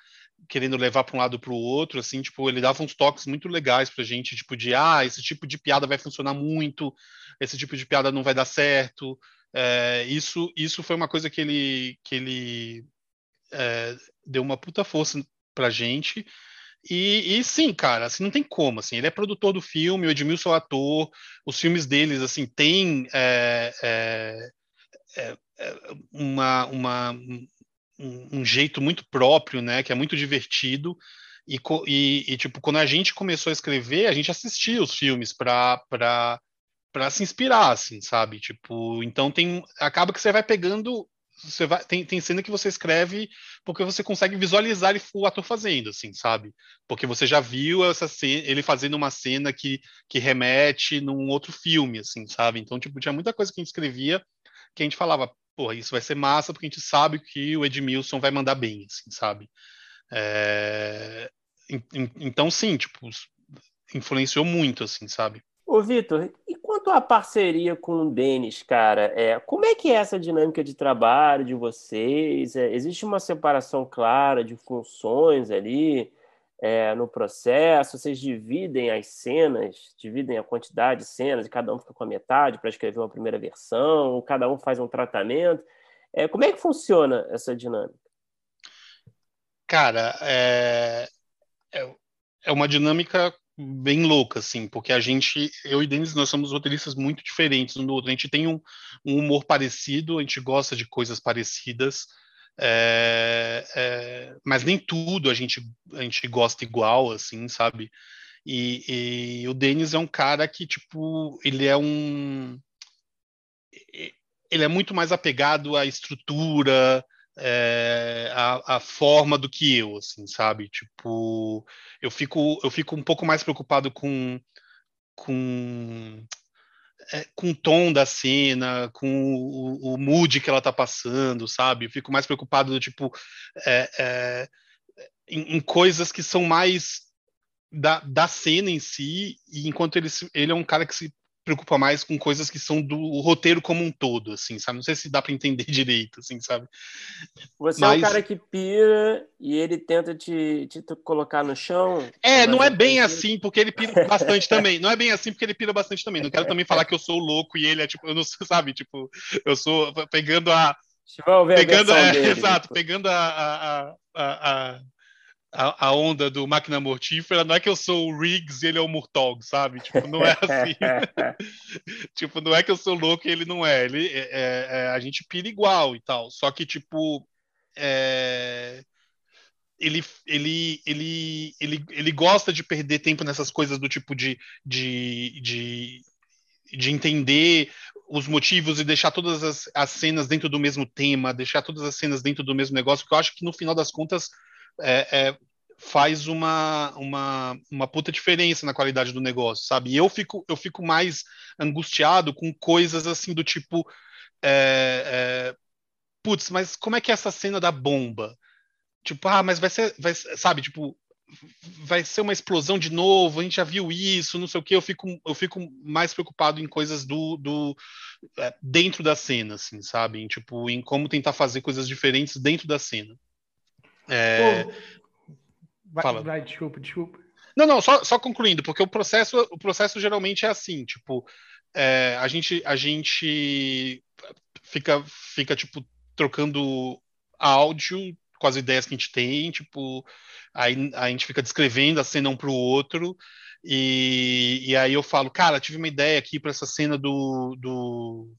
querendo levar para um lado para o outro, assim, tipo, ele dava uns toques muito legais pra gente, tipo, de, ah, esse tipo de piada vai funcionar muito, esse tipo de piada não vai dar certo, é, isso, isso foi uma coisa que ele, que ele é, deu uma puta força pra gente, e, e, sim, cara, assim, não tem como, assim, ele é produtor do filme, o Edmilson é ator, os filmes deles, assim, tem é, é, é, é uma, uma, um, um, jeito muito próprio, né, que é muito divertido, e, e, e, tipo, quando a gente começou a escrever, a gente assistia os filmes para se inspirar, assim, sabe? Tipo, então tem acaba que você vai pegando você vai, tem, tem cena que você escreve porque você consegue visualizar o ator fazendo, assim, sabe? Porque você já viu essa cena, ele fazendo uma cena que, que remete num outro filme, assim, sabe? Então, tipo, tinha muita coisa que a gente escrevia que a gente falava, porra, isso vai ser massa porque a gente sabe que o Edmilson vai mandar bem, assim, sabe? É... Então, sim, tipo, influenciou muito, assim, sabe? Ô, Vitor, e quanto à parceria com o Denis, cara, é, como é que é essa dinâmica de trabalho de vocês? É, existe uma separação clara de funções ali é, no processo? Vocês dividem as cenas, dividem a quantidade de cenas e cada um fica com a metade para escrever uma primeira versão, ou cada um faz um tratamento? É, como é que funciona essa dinâmica? Cara, é, é, é uma dinâmica bem louca, assim, porque a gente, eu e Denis, nós somos roteiristas muito diferentes um do outro. A gente tem um, um humor parecido, a gente gosta de coisas parecidas, é, é, mas nem tudo a gente, a gente gosta igual, assim, sabe? E, e o Denis é um cara que, tipo, ele é um. Ele é muito mais apegado à estrutura, é, a, a, forma do que eu, assim, sabe? Tipo, eu fico, eu fico um pouco mais preocupado com, com, é, com o tom da cena, com o, o, mood que ela tá passando, sabe? Eu fico mais preocupado, tipo, é, é, em, em, coisas que são mais da, da cena em si, e enquanto ele, ele é um cara que se preocupa mais com coisas que são do roteiro como um todo, assim, sabe? Não sei se dá para entender (laughs) direito, assim, sabe? Você Mas... é um cara que pira e ele tenta te, te colocar no chão. É, não é bem assim, porque ele pira (laughs) bastante também. Não é bem assim, porque ele pira bastante também. Não quero também falar que eu sou louco e ele é tipo, eu não (laughs) sabe, tipo, eu sou pegando a. Pegando, é, dele, exato, tipo. pegando a, a, a, a a, a, onda do máquina mortífera, não é que eu sou o Riggs e ele é o Murtog, sabe? Tipo, não é assim. (laughs) tipo, não é que eu sou louco e ele não é. Ele, é, é, é a gente pira igual e tal. Só que, tipo, é, ele, ele, ele, ele, ele gosta de perder tempo nessas coisas do tipo de, de, de, de entender os motivos e deixar todas as, as cenas dentro do mesmo tema, deixar todas as cenas dentro do mesmo negócio, porque eu acho que no final das contas é, é, faz uma, uma, uma puta diferença na qualidade do negócio, sabe? Eu fico, eu fico mais angustiado com coisas assim do tipo. É, é, putz, mas como é que é essa cena da bomba? Tipo, ah, mas vai ser, vai, sabe, tipo, vai ser uma explosão de novo, a gente já viu isso, não sei o que, eu fico, eu fico mais preocupado em coisas do, do é, dentro da cena, assim, sabe? Em, tipo, em como tentar fazer coisas diferentes dentro da cena. É... Vai, vai, desculpa, desculpa. Não, não, só, só concluindo, porque o processo, o processo geralmente é assim, tipo, é, a gente, a gente fica, fica tipo trocando áudio com as ideias que a gente tem, tipo, aí a gente fica descrevendo a cena um para o outro, e, e aí eu falo, cara, tive uma ideia aqui para essa cena do, do,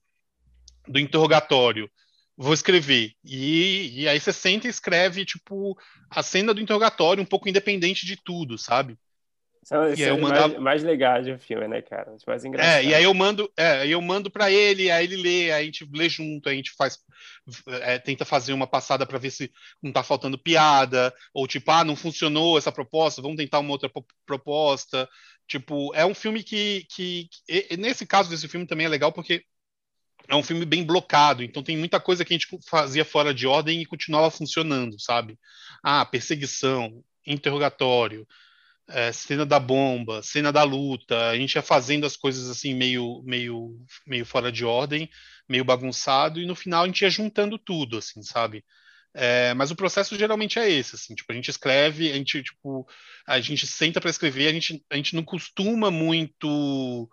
do interrogatório vou escrever. E, e aí você senta e escreve, tipo, a cena do interrogatório, um pouco independente de tudo, sabe? São, e aí eu mandava... mais, mais legais do filme, né, cara? Os mais engraçados. É, e aí eu mando, é, eu mando para ele, aí ele lê, aí a gente lê junto, aí a gente faz, é, tenta fazer uma passada para ver se não tá faltando piada, ou tipo, ah, não funcionou essa proposta, vamos tentar uma outra proposta. Tipo, é um filme que, que, que nesse caso desse filme também é legal porque é um filme bem blocado, então tem muita coisa que a gente fazia fora de ordem e continuava funcionando, sabe? Ah, perseguição, interrogatório, é, cena da bomba, cena da luta, a gente ia fazendo as coisas assim meio, meio, meio fora de ordem, meio bagunçado, e no final a gente ia juntando tudo, assim, sabe? É, mas o processo geralmente é esse, assim, tipo, a gente escreve, a gente, tipo, a gente senta para escrever, a gente, a gente não costuma muito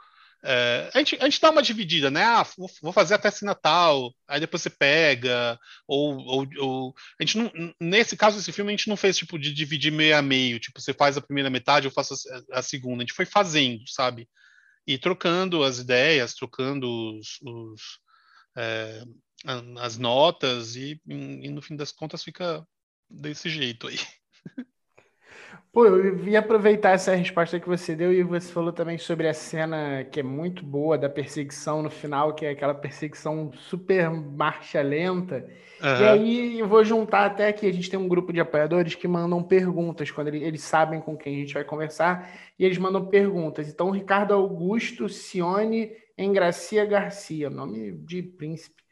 é, a, gente, a gente dá uma dividida, né? Ah, vou fazer até esse Natal, aí depois você pega, ou, ou, ou, a gente não, nesse caso desse filme a gente não fez tipo de dividir meio a meio, tipo você faz a primeira metade, eu faço a, a segunda, a gente foi fazendo, sabe? E trocando as ideias, trocando os, os é, as notas e, e no fim das contas fica desse jeito aí. (laughs) Pô, eu ia aproveitar essa resposta que você deu e você falou também sobre a cena que é muito boa da perseguição no final, que é aquela perseguição super marcha lenta. Uhum. E aí eu vou juntar até aqui, a gente tem um grupo de apoiadores que mandam perguntas, quando eles, eles sabem com quem a gente vai conversar, e eles mandam perguntas. Então, Ricardo Augusto Cione Engracia Garcia, nome de príncipe.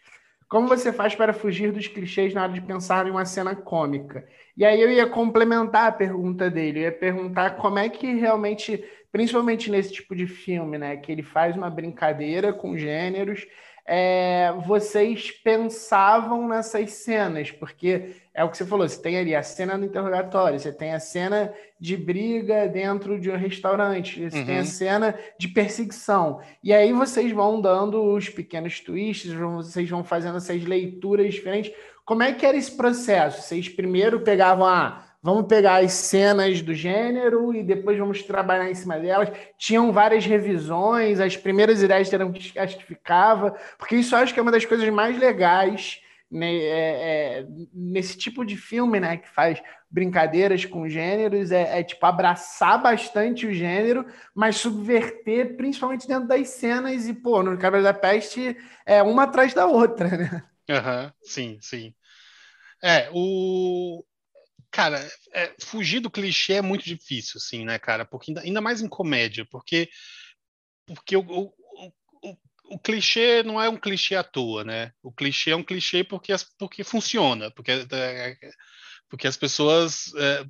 Como você faz para fugir dos clichês na hora de pensar em uma cena cômica? E aí eu ia complementar a pergunta dele, eu ia perguntar como é que realmente, principalmente nesse tipo de filme, né, que ele faz uma brincadeira com gêneros, é, vocês pensavam nessas cenas, porque é o que você falou, você tem ali a cena do interrogatório, você tem a cena de briga dentro de um restaurante, você uhum. tem a uhum. cena de perseguição. E aí vocês vão dando os pequenos twists, vocês vão fazendo essas leituras diferentes. Como é que era esse processo? Vocês primeiro pegavam a. Vamos pegar as cenas do gênero e depois vamos trabalhar em cima delas. Tinham várias revisões, as primeiras ideias eram as que ficava, porque isso acho que é uma das coisas mais legais né, é, é, nesse tipo de filme, né, que faz brincadeiras com gêneros, é, é, tipo abraçar bastante o gênero, mas subverter principalmente dentro das cenas e, pô, no Cabra da Peste é uma atrás da outra, né? Uhum, sim, sim. É, o. Cara, é, fugir do clichê é muito difícil, assim, né, cara? Porque ainda, ainda mais em comédia, porque, porque o, o, o, o, clichê não é um clichê à toa, né? O clichê é um clichê porque, as, porque funciona, porque, é, é porque as pessoas. É,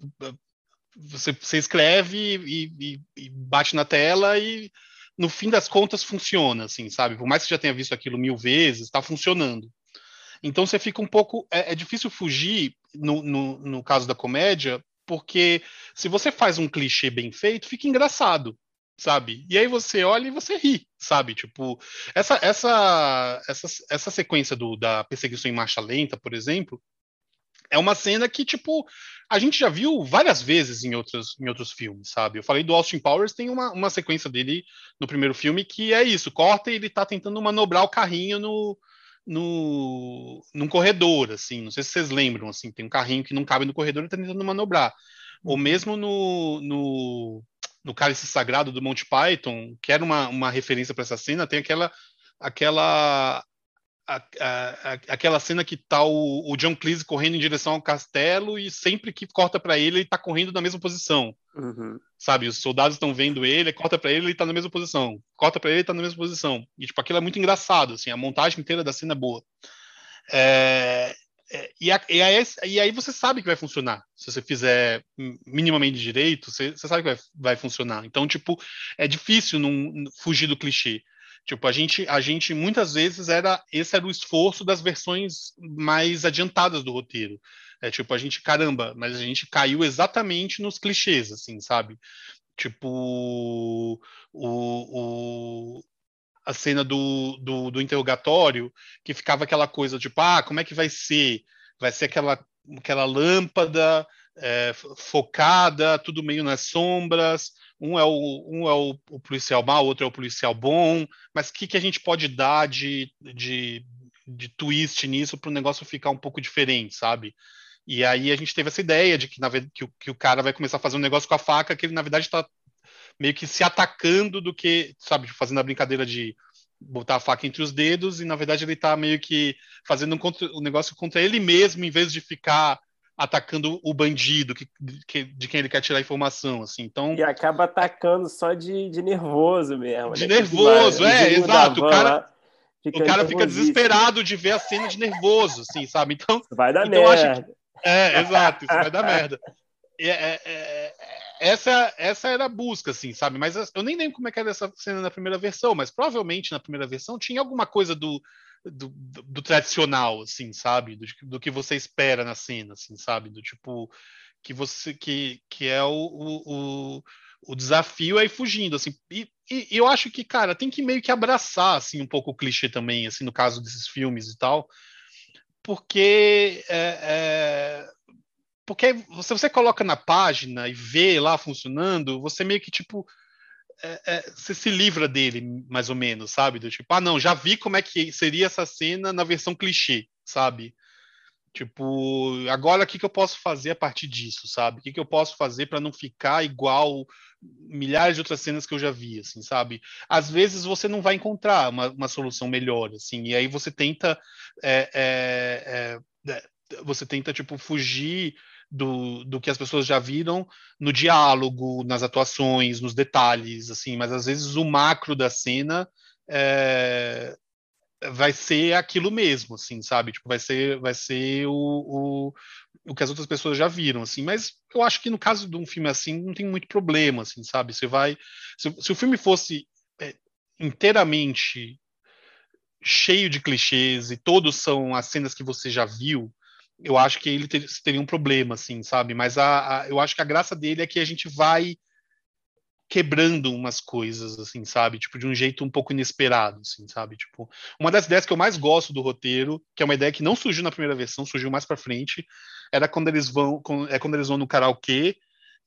você, você escreve e, e, e bate na tela e no fim das contas funciona, assim, sabe? Por mais que você já tenha visto aquilo mil vezes, está funcionando. Então você fica um pouco. É, é difícil fugir, no, no, no, caso da comédia, porque se você faz um clichê bem feito, fica engraçado, sabe? E aí você olha e você ri, sabe? Tipo, essa, essa, essa, essa sequência do, da perseguição em marcha lenta, por exemplo, é uma cena que, tipo, a gente já viu várias vezes em outros, em outros filmes, sabe? Eu falei do Austin Powers, tem uma, uma sequência dele no primeiro filme que é isso, corta e ele tá tentando manobrar o carrinho no, no, num corredor, assim, não sei se vocês lembram, assim, tem um carrinho que não cabe no corredor e tá tentando manobrar. Ou uhum. mesmo no, no, no Cálice Sagrado do Monty Python, que era uma, uma referência para essa cena, tem aquela aquela a, a, aquela cena que tá o, o, John Cleese correndo em direção ao castelo e sempre que corta para ele, ele tá correndo na mesma posição. Uhum. Sabe, os soldados estão vendo ele, corta para ele, ele tá na mesma posição. Corta para ele, ele tá na mesma posição. E tipo, aquilo é muito engraçado, assim, a montagem inteira da cena é boa. É, é, e, a, e, aí, e, aí, você sabe que vai funcionar. Se você fizer minimamente direito, você, você sabe que vai, vai funcionar. Então, tipo, é difícil não fugir do clichê. Tipo, a gente, a gente muitas vezes era esse era o esforço das versões mais adiantadas do roteiro. É tipo, a gente, caramba, mas a gente caiu exatamente nos clichês, assim, sabe? Tipo, o, o, a cena do, do, do, interrogatório, que ficava aquela coisa, tipo, ah, como é que vai ser? Vai ser aquela, aquela lâmpada é, focada, tudo meio nas sombras, um é o, um é o, o policial mau, outro é o policial bom, mas o que, que a gente pode dar de, de, de twist nisso para o negócio ficar um pouco diferente, sabe? E aí a gente teve essa ideia de que, na, que, o, que o cara vai começar a fazer um negócio com a faca que ele, na verdade, está meio que se atacando do que, sabe, fazendo a brincadeira de botar a faca entre os dedos e, na verdade, ele está meio que fazendo um, contra, um negócio contra ele mesmo, em vez de ficar atacando o bandido que, que, de quem ele quer tirar informação, assim. Então e acaba atacando só de, de nervoso mesmo. De né? nervoso, é, exato. O cara, o cara fica desesperado de ver a cena de nervoso, assim, sabe? Então vai dar então merda. Que, é, exato, isso vai dar merda. É, é, é, essa, essa era a busca, assim, sabe? Mas eu nem lembro como é que era essa cena na primeira versão, mas provavelmente na primeira versão tinha alguma coisa do, do, do, tradicional, assim, sabe? Do, do, que você espera na cena, assim, sabe? Do tipo que você que, que é o, o, o desafio é ir fugindo, assim. E, e, eu acho que, cara, tem que meio que abraçar, assim, um pouco o clichê também, assim, no caso desses filmes e tal, porque é, é, porque se você coloca na página e vê lá funcionando, você meio que tipo é, é, você se livra dele, mais ou menos, sabe? Do tipo, ah, não, já vi como é que seria essa cena na versão clichê, sabe? Tipo, agora o que, que eu posso fazer a partir disso, sabe? O que, que eu posso fazer para não ficar igual milhares de outras cenas que eu já vi, assim, sabe? Às vezes você não vai encontrar uma, uma solução melhor, assim, e aí você tenta é, é, é, é você tenta tipo fugir do, do que as pessoas já viram no diálogo, nas atuações, nos detalhes, assim, mas às vezes o macro da cena é, vai ser aquilo mesmo, assim, sabe? Tipo, vai ser, vai ser o, o, o que as outras pessoas já viram, assim. Mas eu acho que no caso de um filme assim não tem muito problema, assim, sabe? Você vai, se, se o filme fosse é, inteiramente cheio de clichês e todos são as cenas que você já viu, eu acho que ele ter, teria um problema, assim, sabe? Mas a, a, eu acho que a graça dele é que a gente vai quebrando umas coisas, assim, sabe? Tipo, de um jeito um pouco inesperado, assim, sabe? Tipo, uma das ideias que eu mais gosto do roteiro, que é uma ideia que não surgiu na primeira versão, surgiu mais para frente, era quando eles vão, é quando eles vão no karaokê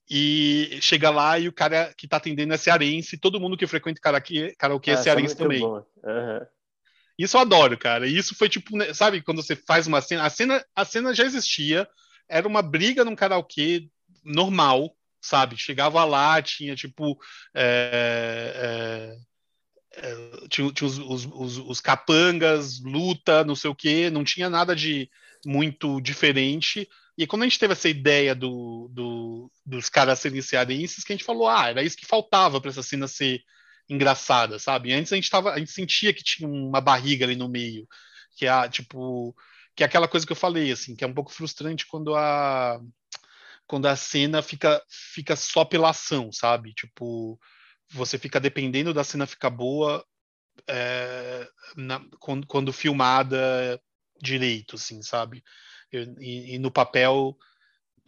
e chega lá e o cara que tá atendendo é cearense, e todo mundo que frequenta karaokê, karaokê é, é cearense também. Uhum. Isso eu adoro, cara. E isso foi tipo, né, sabe, quando você faz uma cena, a cena, a cena já existia, era uma briga num karaokê normal, sabe? Chegava lá, tinha tipo. É, é, é, tinha, tinha os, os, os, os, capangas, luta, não sei o quê, não tinha nada de muito diferente. E quando a gente teve essa ideia do, do dos caras serem cearenses, que a gente falou, ah, era isso que faltava para essa cena ser engraçada, sabe? Antes a gente tava, a gente sentia que tinha uma barriga ali no meio, que é tipo, que é aquela coisa que eu falei assim, que é um pouco frustrante quando a quando a cena fica fica só pela ação, sabe? Tipo, você fica dependendo da cena ficar boa é, na, quando, quando, filmada direito, assim, sabe? E, e, no papel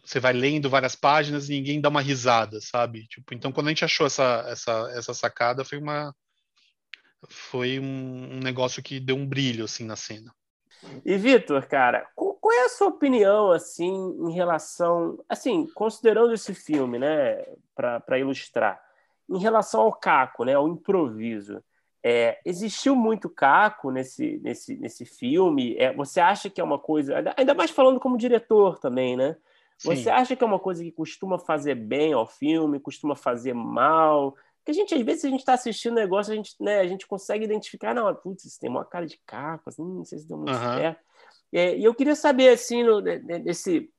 você vai lendo várias páginas e ninguém dá uma risada, sabe? Tipo, então quando a gente achou essa, essa, essa sacada foi uma foi um, um negócio que deu um brilho assim na cena. E Vitor, cara, qual é a sua opinião assim em relação, assim, considerando esse filme, né, para ilustrar, em relação ao caco, né, ao improviso? É, existiu muito caco nesse, nesse, nesse filme? É, você acha que é uma coisa, ainda mais falando como diretor também, né? Você acha que é uma coisa que costuma fazer bem ao filme, costuma fazer mal? Porque a gente, às vezes, a gente está assistindo um negócio, a gente, né, a gente consegue identificar, não, putz, isso tem uma cara de caco, assim, não sei se deu muito uhum. certo. É, e eu queria saber, assim, no, nesse,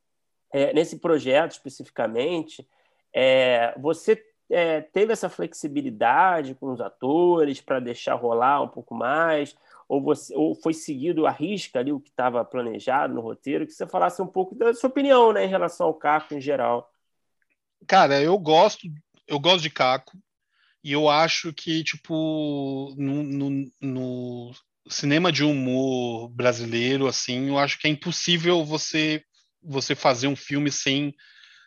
é, nesse projeto especificamente, é, você é, teve essa flexibilidade com os atores para deixar rolar um pouco mais? Ou, você, ou foi seguido a risca ali o que estava planejado no roteiro, que você falasse um pouco da sua opinião né, em relação ao Caco em geral. Cara, eu gosto, eu gosto de Caco, e eu acho que, tipo, no, no, no cinema de humor brasileiro, assim, eu acho que é impossível você, você fazer um filme sem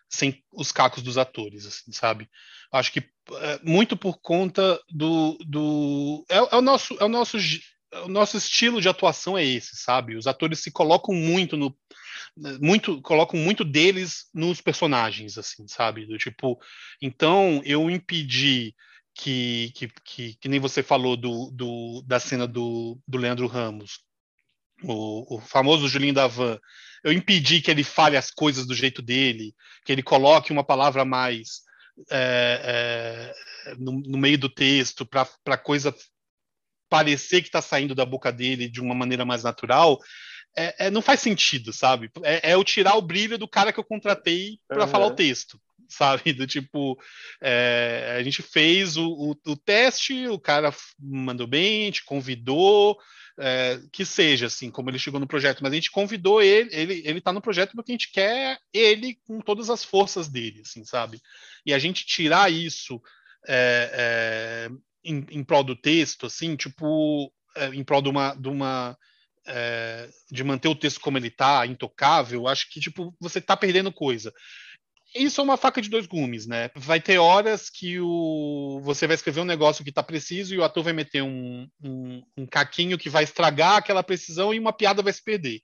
sem os cacos dos atores, assim, sabe? Acho que é, muito por conta do, do é, é, o nosso é o nosso o nosso estilo de atuação é esse, sabe? Os atores se colocam muito no muito colocam muito deles nos personagens, assim, sabe? Do tipo, então eu impedi que, que, que, que nem você falou do, do, da cena do, do Leandro Ramos, o, o famoso Julinho da Van, eu impedi que ele fale as coisas do jeito dele, que ele coloque uma palavra mais é, é, no, no, meio do texto para a coisa parecer que está saindo da boca dele de uma maneira mais natural, é, é, não faz sentido, sabe? É, é eu tirar o brilho do cara que eu contratei para uhum. falar o texto sabe? Do tipo, é, a gente fez o, o, o, teste, o cara mandou bem, te convidou, é, que seja assim, como ele chegou no projeto, mas a gente convidou ele, ele, ele tá no projeto porque a gente quer ele com todas as forças dele, assim, sabe? E a gente tirar isso é, em, em prol do texto, assim, tipo, em prol de uma, de uma é, de manter o texto como ele está, intocável, acho que tipo você está perdendo coisa isso é uma faca de dois gumes, né? Vai ter horas que o você vai escrever um negócio que está preciso e o ator vai meter um, um, um caquinho que vai estragar aquela precisão e uma piada vai se perder.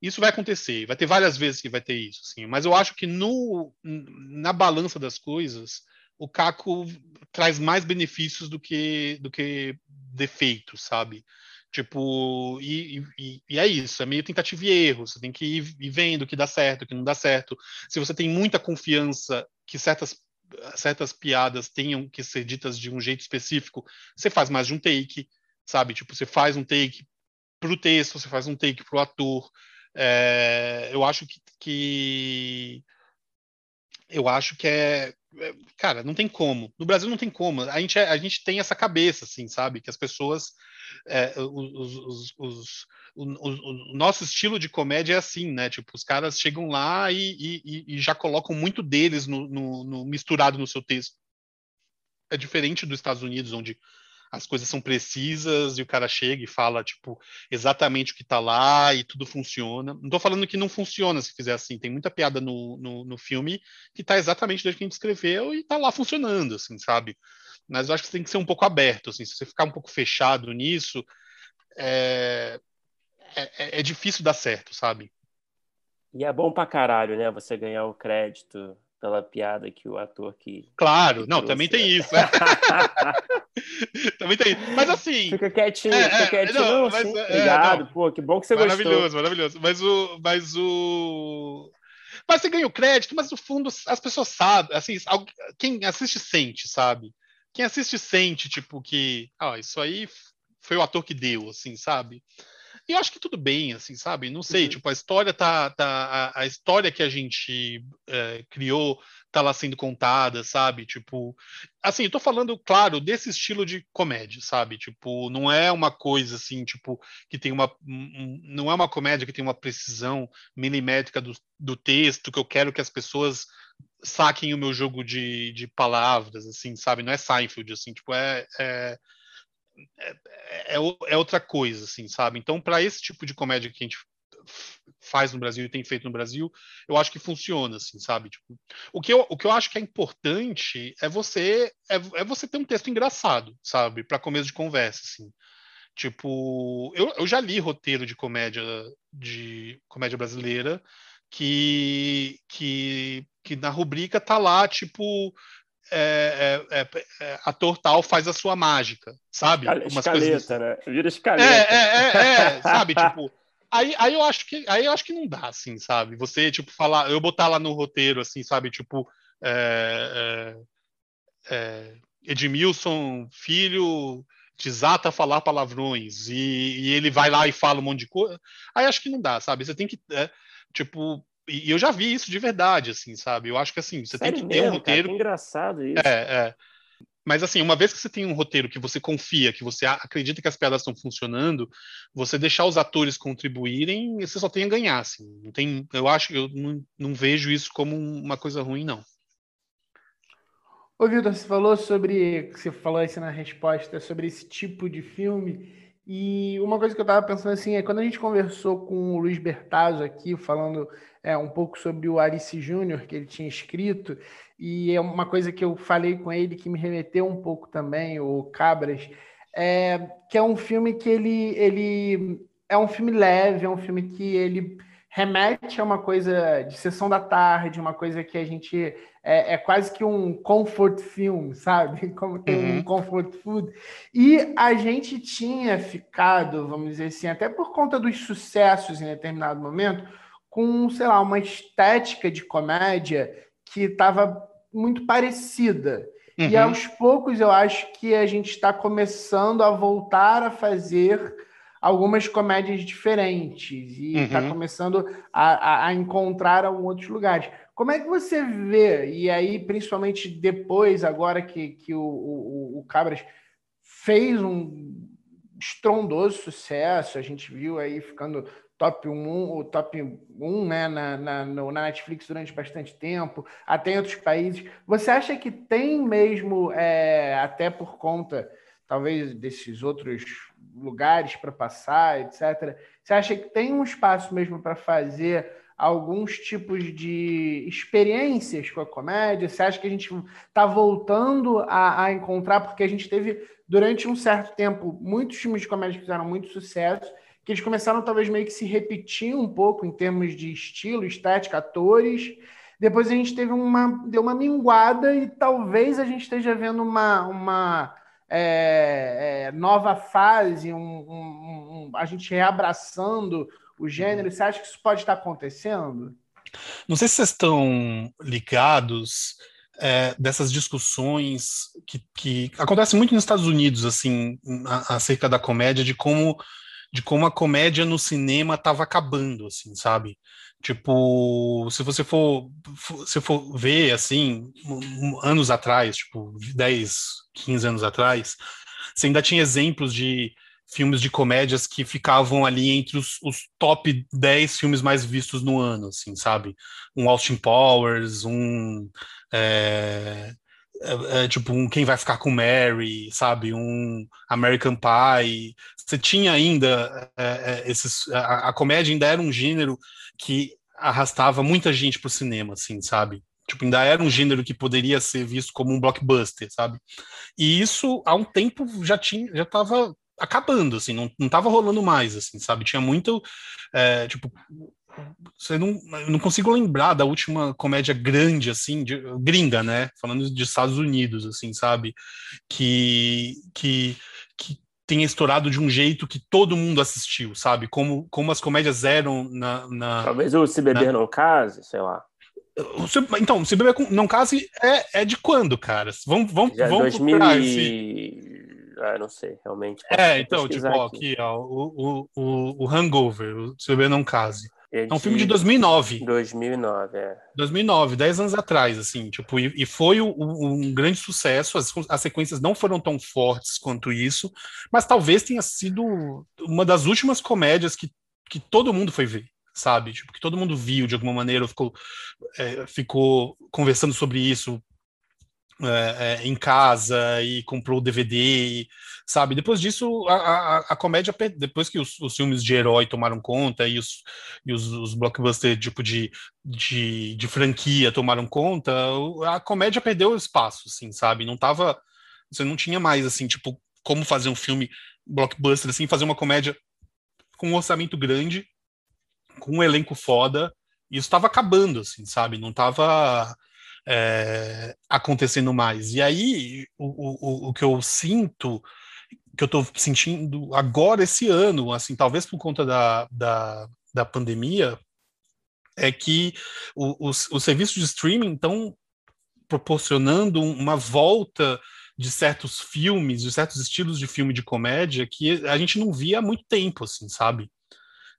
Isso vai acontecer, vai ter várias vezes que vai ter isso, assim. Mas eu acho que no, na balança das coisas, o caco traz mais benefícios do que, do que defeitos, sabe? Tipo, e, e, e, é isso, é meio tentativa e erro. Você tem que ir, vendo o que dá certo, o que não dá certo. Se você tem muita confiança que certas, certas piadas tenham que ser ditas de um jeito específico, você faz mais de um take, sabe? Tipo, você faz um take para o texto, você faz um take para o ator. É, eu acho que, que eu acho que é, cara, não tem como. No Brasil não tem como. A gente, é, a gente tem essa cabeça, assim, sabe? Que as pessoas é, os, os, os, o, o, nosso estilo de comédia é assim, né? Tipo, os caras chegam lá e, e, e já colocam muito deles no, no, no, misturado no seu texto. É diferente dos Estados Unidos, onde as coisas são precisas e o cara chega e fala, tipo, exatamente o que tá lá e tudo funciona. Não tô falando que não funciona se fizer assim. Tem muita piada no, no, no filme que tá exatamente do que a gente escreveu e tá lá funcionando, assim, sabe? mas eu acho que você tem que ser um pouco aberto. Assim, se você ficar um pouco fechado nisso, é, é, é difícil dar certo, sabe? E é bom pra caralho, né? Você ganhar o crédito pela piada que o ator que. Claro, que não, também tem isso. Né? (laughs) também tem isso. Mas assim. Fica quietinho, é, fica é, quietinho. Não, não, mas, assim, é, obrigado, não. pô, que bom que você maravilhoso, gostou. Maravilhoso, maravilhoso. Mas o. Mas o. Mas você ganha o crédito, mas no fundo as pessoas sabem, assim, quem assiste sente, sabe? quem assiste sente, tipo, que, ah, isso aí foi o ator que deu, assim, sabe? E eu acho que tudo bem, assim, sabe? Não sei, uhum. tipo, a história tá. tá a, a história que a gente é, criou tá lá sendo contada, sabe? Tipo. Assim, eu tô falando, claro, desse estilo de comédia, sabe? Tipo, não é uma coisa assim, tipo, que tem uma. Um, não é uma comédia que tem uma precisão milimétrica do, do texto, que eu quero que as pessoas saquem o meu jogo de, de palavras, assim, sabe? Não é Seinfeld, assim, tipo, é, é, é, é, é outra coisa, assim, sabe? Então, para esse tipo de comédia que a gente faz no Brasil e tem feito no Brasil, eu acho que funciona, assim, sabe? Tipo, o, que eu, o que eu acho que é importante é você é, é você ter um texto engraçado, sabe? Para começo de conversa, assim. Tipo, eu, eu já li roteiro de comédia de comédia brasileira que, que, que na rubrica tá lá, tipo, é, é, é, é, ator tal faz a sua mágica, sabe? Escaleta, coisas... né? Vira escaleta. É, é, é, é sabe? tipo, aí, aí eu acho que aí eu acho que não dá, assim, sabe? Você, tipo, falar, eu botar lá no roteiro, assim, sabe? Tipo, Edmilson, filho, desata a falar palavrões e, e, ele vai lá e fala um monte de coisa. Aí acho que não dá, sabe? Você tem que Tipo, e eu já vi isso de verdade, assim, sabe? Eu acho que assim, você Sério tem que ter um roteiro. Cara, que engraçado isso. É, é. Mas assim, uma vez que você tem um roteiro que você confia, que você acredita que as piadas estão funcionando, você deixar os atores contribuírem, você só tem a ganhar, assim. Não tem, eu acho, eu não, não vejo isso como uma coisa ruim, não. Ô, Vitor, você falou sobre, você falou isso na resposta, sobre esse tipo de filme E uma coisa que eu estava pensando assim é quando a gente conversou com o Luiz Bertazzo aqui, falando é, um pouco sobre o Arice Júnior, que ele tinha escrito, e é uma coisa que eu falei com ele que me remeteu um pouco também, o Cabras, é, que é um filme que ele, ele é um filme leve, é um filme que ele remete a uma coisa de sessão da tarde, uma coisa que a gente é, é quase que um comfort film, (laughs) sabe? Como tem uhum. um comfort food. E a gente tinha ficado, vamos dizer assim, até por conta dos sucessos em determinado momento, com, sei lá, uma estética de comédia que estava muito parecida. Uhum. E aos poucos eu acho que a gente está começando a voltar a fazer algumas comédias diferentes e está uhum. começando a, a, encontrar em outros lugares. Como é que você vê, e aí principalmente depois, agora que, que o, o, o Cabras fez um estrondoso sucesso, a gente viu aí ficando top 1, o top 1 né, na, na, na Netflix durante bastante tempo, até em outros países. Você acha que tem mesmo, é, até por conta, talvez, desses outros lugares para passar, etc., você acha que tem um espaço mesmo para fazer alguns tipos de experiências com a comédia? Você acha que a gente está voltando a, a encontrar, porque a gente teve, durante um certo tempo, muitos filmes de comédia que fizeram muito sucesso, que eles começaram talvez meio que se repetir um pouco em termos de estilo, estética, atores. Depois a gente teve uma deu uma minguada e talvez a gente esteja vendo uma, uma é, é, nova fase, um, um, um, a gente reabraçando o gênero. Você acha que isso pode estar acontecendo? Não sei se vocês estão ligados é, dessas discussões que, que acontecem muito nos Estados Unidos, assim, acerca da comédia, de como de como a comédia no cinema estava acabando, assim, sabe? Tipo, se você for, se for ver, assim, anos atrás, tipo, 10, 15 anos atrás, você ainda tinha exemplos de filmes de comédias que ficavam ali entre os, os, top 10 filmes mais vistos no ano, assim, sabe? Um Austin Powers, um. É, é, é, tipo um Quem Vai Ficar com Mary, sabe? Um American Pie. Você tinha ainda é, é esses. A, a, comédia ainda era um gênero que arrastava muita gente pro cinema, assim, sabe? Tipo, ainda era um gênero que poderia ser visto como um blockbuster, sabe? E isso, há um tempo, já tinha, já tava acabando, assim, não, não tava rolando mais, assim, sabe? Tinha muito, é, tipo, você não, não consigo lembrar da última comédia grande, assim, de, gringa, né? Falando de Estados Unidos, assim, sabe? Que, que, que tenha estourado de um jeito que todo mundo assistiu, sabe? Como, como as comédias eram na. na Talvez o Se Beber na... Não Case, sei lá. Então, Se Beber Não Case é, é de quando, cara? Vamos, vamos, Já vamos 2000 procurar esse... Ah, não sei, realmente. É, então, tipo, aqui, aqui ó, o, o, o Hangover, o Se Beber Não Case. É, é um filme de 2009. 2009, é. 2009, 10 anos atrás, assim, tipo, e, e foi o, um grande sucesso. As, as, sequências não foram tão fortes quanto isso, mas talvez tenha sido uma das últimas comédias que, que todo mundo foi ver, sabe? Tipo, que todo mundo viu de alguma maneira, ficou, é, ficou conversando sobre isso é, é, em casa e comprou o DVD, sabe? Depois disso, a, a, a comédia, depois que os, os, filmes de herói tomaram conta e os, e os, os blockbusters tipo de, de, de, franquia tomaram conta, a comédia perdeu espaço, assim, sabe? Não tava. Você não tinha mais, assim, tipo, como fazer um filme blockbuster, assim, fazer uma comédia com um orçamento grande, com um elenco foda, e isso estava acabando, assim, sabe? Não tava é, acontecendo mais. E aí, o, o, o que eu sinto, que eu estou sentindo agora, esse ano, assim, talvez por conta da, da, da pandemia, é que os, os serviços de streaming estão proporcionando uma volta de certos filmes, de certos estilos de filme de comédia que a gente não via há muito tempo, assim, sabe?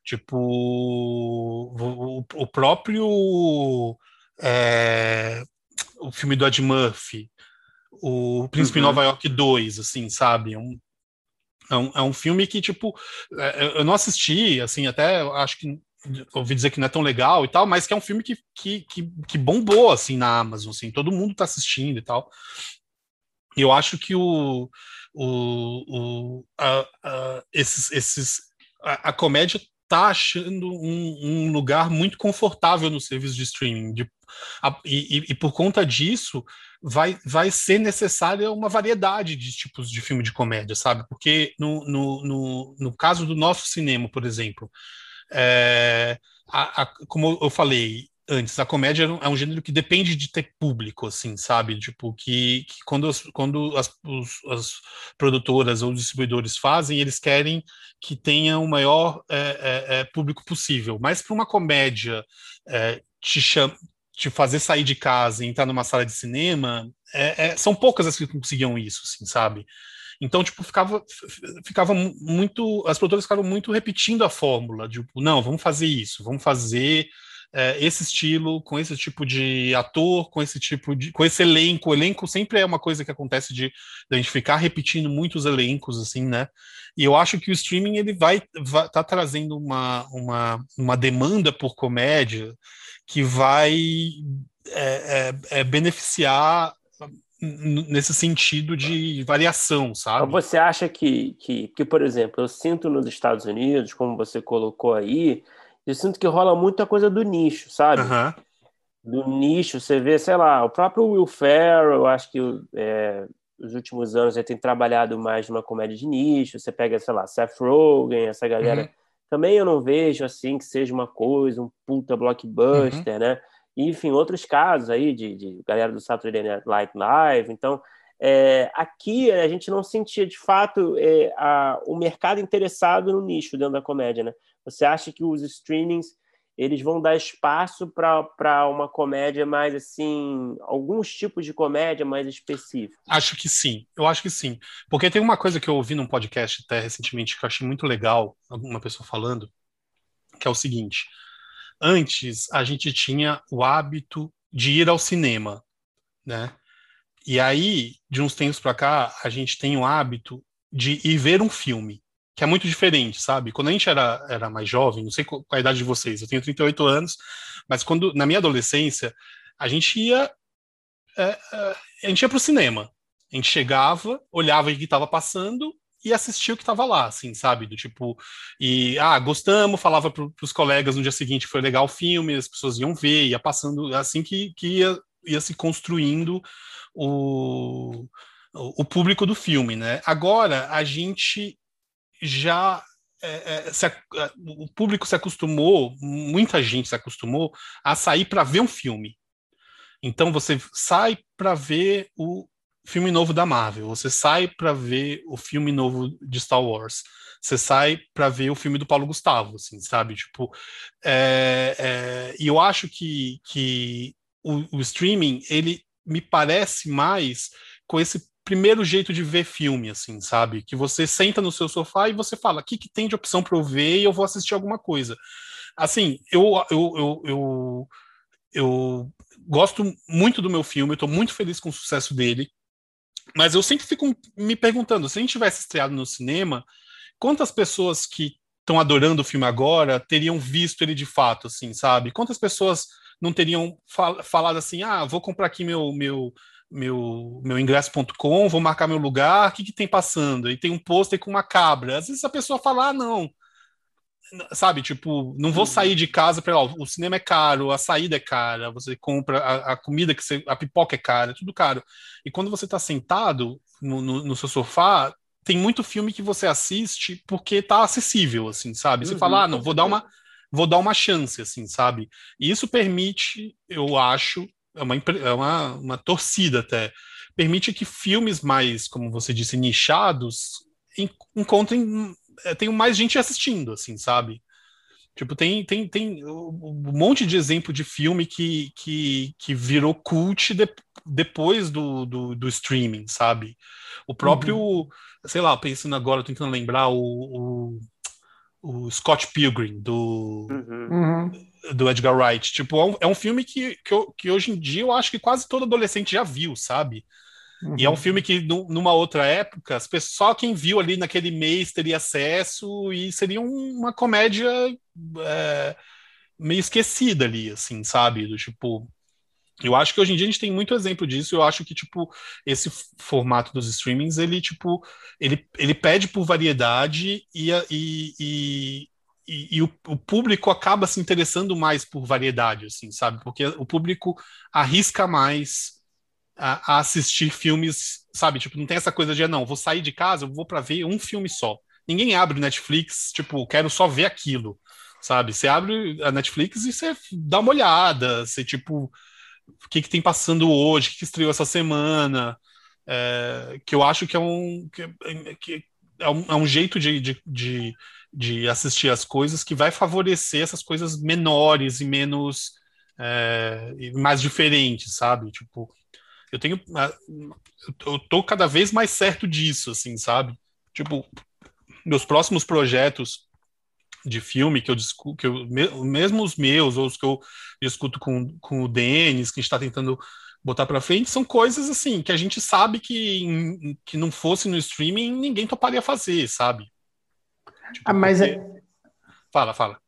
Tipo, o, o próprio é, o filme do Ed Murphy, o Príncipe uhum. Nova York 2, assim, sabe? É um, é um, é um filme que, tipo, é, eu não assisti, assim, até acho que ouvi dizer que não é tão legal e tal, mas que é um filme que, que, que, que bombou, assim, na Amazon, assim, todo mundo tá assistindo e tal. E eu acho que o, o, o, a, a, esses, esses, a, a comédia está achando um, um, lugar muito confortável no serviço de streaming. De, a, e, e, por conta disso, vai, vai ser necessária uma variedade de tipos de filme de comédia, sabe? Porque no, no, no, no caso do nosso cinema, por exemplo, é, a, a, como eu falei, antes, a comédia é um gênero que depende de ter público, assim, sabe? Tipo, que, que quando, as, quando as, os, as produtoras ou distribuidores fazem, eles querem que tenha o maior é, é, é público possível. Mas para uma comédia é, te, cham, te fazer sair de casa e entrar numa sala de cinema, é, é, são poucas as que conseguiam isso, assim, sabe? Então, tipo, ficava, ficava muito. As produtoras ficavam muito repetindo a fórmula, tipo, não, vamos fazer isso, vamos fazer é, esse estilo, com esse tipo de ator, com esse tipo de. com esse elenco. O elenco sempre é uma coisa que acontece de, de a gente ficar repetindo muitos elencos, assim, né? E eu acho que o streaming ele vai, vai tá trazendo uma, uma, uma demanda por comédia que vai é, é, é beneficiar nesse sentido de variação, sabe? Você acha que, que, que, por exemplo, eu sinto nos Estados Unidos, como você colocou aí, eu sinto que rola muita coisa do nicho, sabe? Uhum. Do nicho, você vê, sei lá, o próprio Will Ferrell, eu acho que é, os últimos anos ele tem trabalhado mais numa comédia de nicho, você pega, sei lá, Seth Rogen, essa galera, uhum. também eu não vejo, assim, que seja uma coisa, um puta blockbuster, uhum. né? E, enfim, outros casos aí de, de galera do Saturday Night Live, então... É, aqui a gente não sentia de fato é, a, o mercado interessado no nicho dentro da comédia, né? Você acha que os streamings eles vão dar espaço para uma comédia mais assim, alguns tipos de comédia mais específicos? Acho que sim, eu acho que sim. Porque tem uma coisa que eu ouvi num podcast até recentemente que eu achei muito legal, alguma pessoa falando, que é o seguinte: antes a gente tinha o hábito de ir ao cinema, né? E aí, de uns tempos para cá, a gente tem o hábito de ir ver um filme que é muito diferente, sabe? Quando a gente era, era mais jovem, não sei qual a idade de vocês, eu tenho 38 anos, mas quando na minha adolescência, a gente ia é, é, a gente ia pro cinema. A gente chegava, olhava o que estava passando e assistia o que estava lá, assim, sabe? Do tipo, e ah, gostamos, falava para os colegas no dia seguinte foi legal o filme, as pessoas iam ver, ia passando, assim que, que ia, ia se construindo o, o público do filme, né? Agora a gente já é, é, se, o público se acostumou, muita gente se acostumou a sair para ver um filme. Então você sai para ver o filme novo da Marvel, você sai para ver o filme novo de Star Wars, você sai para ver o filme do Paulo Gustavo, assim, sabe? Tipo, é, é, e eu acho que, que o, o streaming ele me parece mais com esse primeiro jeito de ver filme, assim, sabe? Que você senta no seu sofá e você fala, o que, que tem de opção para eu ver e eu vou assistir alguma coisa. Assim, eu, eu, eu, eu, eu gosto muito do meu filme, tô muito feliz com o sucesso dele, mas eu sempre fico me perguntando, se a gente tivesse estreado no cinema, quantas pessoas que estão adorando o filme agora teriam visto ele de fato, assim, sabe? Quantas pessoas não teriam fal falado assim, ah, vou comprar aqui meu, meu, meu, meu ingresso.com, vou marcar meu lugar, o que, que tem passando? E tem um pôster com uma cabra. Às vezes a pessoa fala, ah, não. Sabe, tipo, não vou sair de casa para o cinema é caro, a saída é cara, você compra a, a, comida que você, a pipoca é cara, é tudo caro. E quando você está sentado no, no, no, seu sofá, tem muito filme que você assiste porque tá acessível, assim, sabe? Você uhum, fala, ah, não, vou dar uma vou dar uma chance, assim, sabe? E isso permite, eu acho, é uma, é uma, uma torcida até, permite que filmes mais, como você disse, nichados, encontrem, é, tenham mais gente assistindo, assim, sabe? Tipo, tem, tem, tem um monte de exemplo de filme que, que, que virou cult de, depois do, do, do, streaming, sabe? O próprio, uhum. sei lá, pensando agora, tentando lembrar, o, o, o Scott Pilgrim, do, uhum. uhum do Edgar Wright. Tipo, é um, é um filme que, que, eu, que, hoje em dia eu acho que quase todo adolescente já viu, sabe? Uhum. E é um uhum. filme que, numa outra época, só quem viu ali naquele mês teria acesso e seria uma comédia é, meio esquecida ali, assim, sabe? Do tipo. Eu acho que hoje em dia a gente tem muito exemplo disso. Eu acho que, tipo, esse formato dos streamings, ele, tipo, ele, ele pede por variedade e, e, e, e, e o, o, público acaba se interessando mais por variedade, assim, sabe? Porque o público arrisca mais a, a assistir filmes, sabe? Tipo, não tem essa coisa de, não, vou sair de casa, vou para ver um filme só. Ninguém abre o Netflix, tipo, quero só ver aquilo, sabe? Você abre a Netflix e você dá uma olhada, você, tipo o que, que tem passando hoje, o que, que estreou essa semana, é, que eu acho que é um, que, que é, um, é um jeito de, de, de, de, assistir as coisas que vai favorecer essas coisas menores e menos é, mais diferentes, sabe? Tipo, eu tenho eu tô cada vez mais certo disso, assim, sabe? Tipo, meus próximos projetos de filme que eu discuto, que eu, mesmo os meus, ou os que eu discuto com, com o Denis, que está tentando botar para frente, são coisas assim que a gente sabe que, que não fosse no streaming ninguém toparia fazer, sabe? Tipo, ah, mas porque... é... Fala, fala.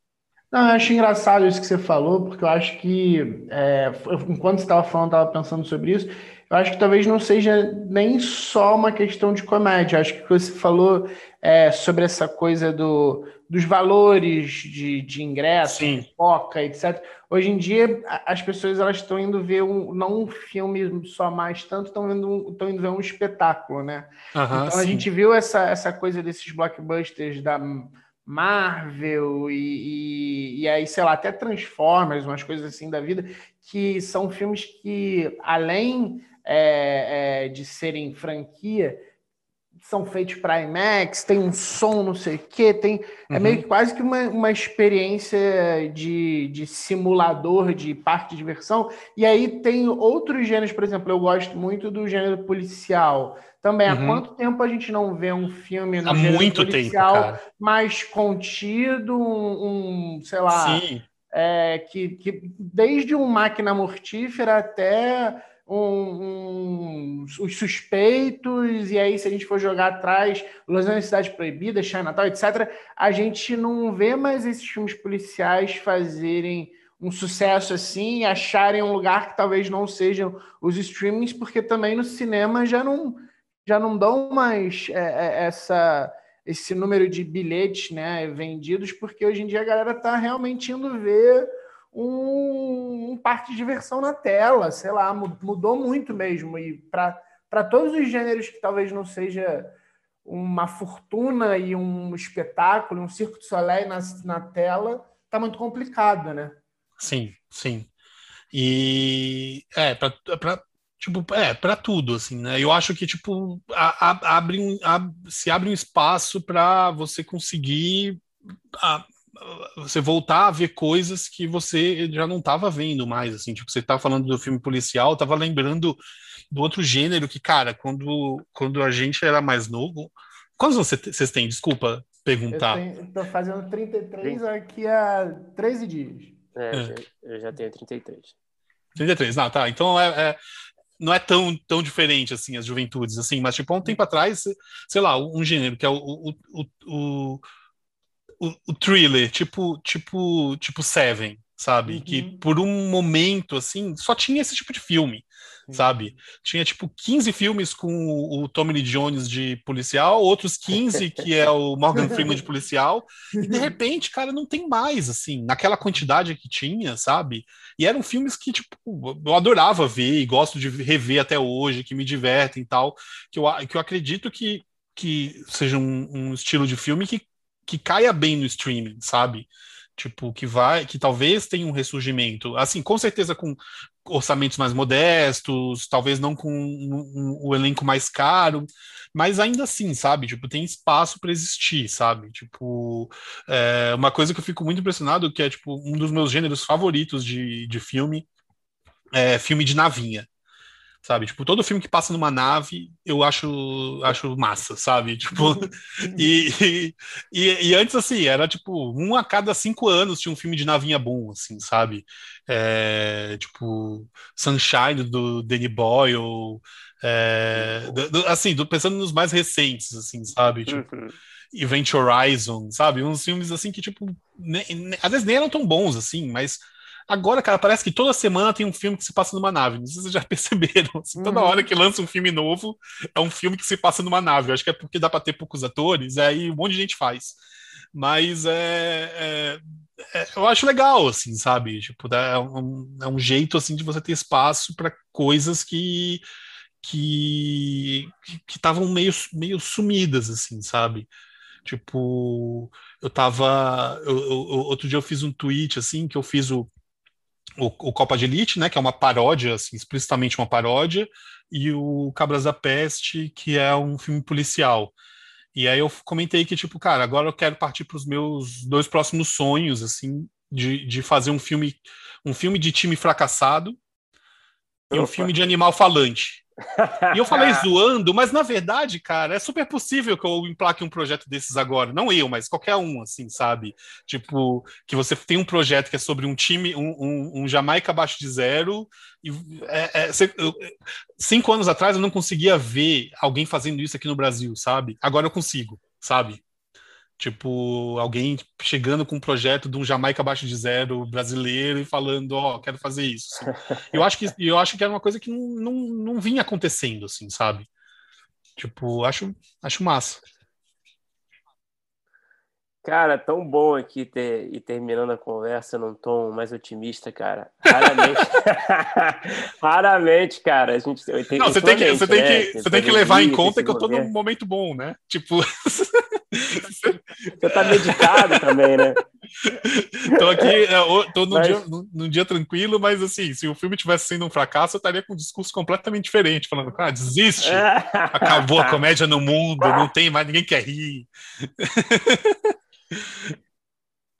Não, eu acho engraçado isso que você falou, porque eu acho que, é, enquanto você estava falando, estava pensando sobre isso, eu acho que talvez não seja nem só uma questão de comédia. Eu acho que o que você falou é, sobre essa coisa do, dos valores de, de ingresso, Sim. foca, etc. Hoje em dia, as pessoas elas estão indo ver um, não um filme só mais tanto, estão indo, estão indo ver um espetáculo, né? Uhum, então sim. a gente viu essa, essa coisa desses blockbusters da Marvel e, e, e, aí, sei lá, até Transformers, umas coisas assim da vida, que são filmes que, além é, é, de serem franquia, são feitos para IMAX, tem um som, não sei o quê, tem, uhum. é meio que quase que uma, uma experiência de, de simulador de parque de diversão. E aí tem outros gêneros, por exemplo, eu gosto muito do gênero policial. Também, uhum. há quanto tempo a gente não vê um filme no há gênero muito policial tempo, mais contido, um, um sei lá, é, que, que desde um máquina mortífera até um, um, os suspeitos, e aí, se a gente for jogar atrás, Los Angeles Cidade Proibida, Chinatown, etc., a gente não vê mais esses filmes policiais fazerem um sucesso assim acharem um lugar que talvez não sejam os streamings, porque também no cinema já não, já não dão mais é, é, essa esse número de bilhetes né, vendidos, porque hoje em dia a galera está realmente indo ver um, um parque de diversão na tela, sei lá, mudou muito mesmo. E para todos os gêneros que talvez não seja uma fortuna e um espetáculo, um circo de soleil na, na tela, tá muito complicado, né? Sim, sim. E é, para tipo, é, para tudo, assim, né? Eu acho que, tipo, a, a, abre um, a, se abre um espaço para você conseguir a, você voltar a ver coisas que você já não estava vendo mais, assim, tipo, você estava falando do filme policial, estava lembrando do outro gênero que, cara, quando, quando a gente era mais novo, quantos vocês têm? Desculpa perguntar. Eu estou fazendo 33 aqui há 13 dias. É, é. eu já tenho 33. 33, não, tá, então é, é não é tão, tão diferente assim as juventudes assim, mas tipo há um tempo atrás, sei lá, um gênero que é o, o, o, o o, o thriller, tipo, tipo, tipo Seven, sabe? Uhum. Que por um momento, assim, só tinha esse tipo de filme, uhum. sabe? Tinha, tipo, 15 filmes com o, o Tommy Lee Jones de policial, outros 15 que é o Morgan Freeman de policial, e de (laughs) repente, cara, não tem mais, assim, naquela quantidade que tinha, sabe? E eram filmes que, tipo, eu adorava ver e gosto de rever até hoje, que me divertem e tal, que eu, que eu acredito que, que seja um, um estilo de filme que que caia bem no streaming, sabe? Tipo, que vai, que talvez tenha um ressurgimento. Assim, com certeza com orçamentos mais modestos, talvez não com o um, um, elenco mais caro, mas ainda assim, sabe? Tipo, tem espaço para existir, sabe? Tipo, é, uma coisa que eu fico muito impressionado, que é, tipo, um dos meus gêneros favoritos de, de filme, é filme de navinha sabe? Tipo, todo filme que passa numa nave, eu acho, acho massa, sabe? (laughs) Tipo, e, e, e, antes, assim, era tipo, um a cada cinco anos tinha um filme de navinha bom, assim, sabe? É, tipo, Sunshine, do Danny Boyle, é, do, do, assim, do, pensando nos mais recentes, assim, sabe? Tipo, uhum. Event Horizon, sabe? Uns filmes, assim, que, tipo, às vezes nem eram tão bons, assim, mas Agora, cara, parece que toda semana tem um filme que se passa numa nave. Não sei se vocês já (laughs) perceberam. Assim, toda Uhum. hora que lança um filme novo, é um filme que se passa numa nave. Eu acho que é porque dá pra ter poucos atores, aí um monte de gente faz. Mas é, é- é- eu acho legal, assim, sabe? Tipo, é um, é um jeito, assim, de você ter espaço para coisas que que que estavam meio, meio sumidas, assim, sabe? Tipo, eu tava. eu- eu- outro dia eu fiz um tweet, assim, que eu fiz o, o, o Copa de Elite, né? Que é uma paródia, assim, explicitamente uma paródia, e o Cabras da Peste, que é um filme policial. E aí eu comentei que, tipo, cara, agora eu quero partir para os meus dois próximos sonhos, assim, de, de fazer um filme, um filme de time fracassado e um Opa. filme de animal falante. E eu falei (laughs) zoando, mas na verdade, cara, é super possível que eu emplaque um projeto desses agora. Não eu, mas qualquer um, assim, sabe? Tipo, que você tem um projeto que é sobre um time, um, um, um Jamaica abaixo de zero. E é- é- eu- cinco anos atrás eu não conseguia ver alguém fazendo isso aqui no Brasil, sabe? Agora eu consigo, sabe? Tipo, alguém chegando com um projeto de um Jamaica abaixo de zero brasileiro e falando, ó, quero fazer isso. assim. Eu acho que eu acho que era uma coisa que não, não, não vinha acontecendo, assim, sabe? Tipo, acho, acho massa. Cara, tão bom aqui ter, e terminando a conversa num tom mais otimista, cara. Raramente. (laughs) Raramente, cara. A gente, tem, Não, você tem que, você tem né? que, você tem que levar em conta que eu tô num momento bom, né? Tipo, Você tá medicado também, né? (laughs) tô aqui, é, tô num, Mas- dia, num, dia tranquilo, mas assim, se o filme tivesse sendo um fracasso, eu estaria com um discurso completamente diferente, falando, cara, desiste, acabou a (laughs) comédia no mundo, não tem mais, ninguém quer rir.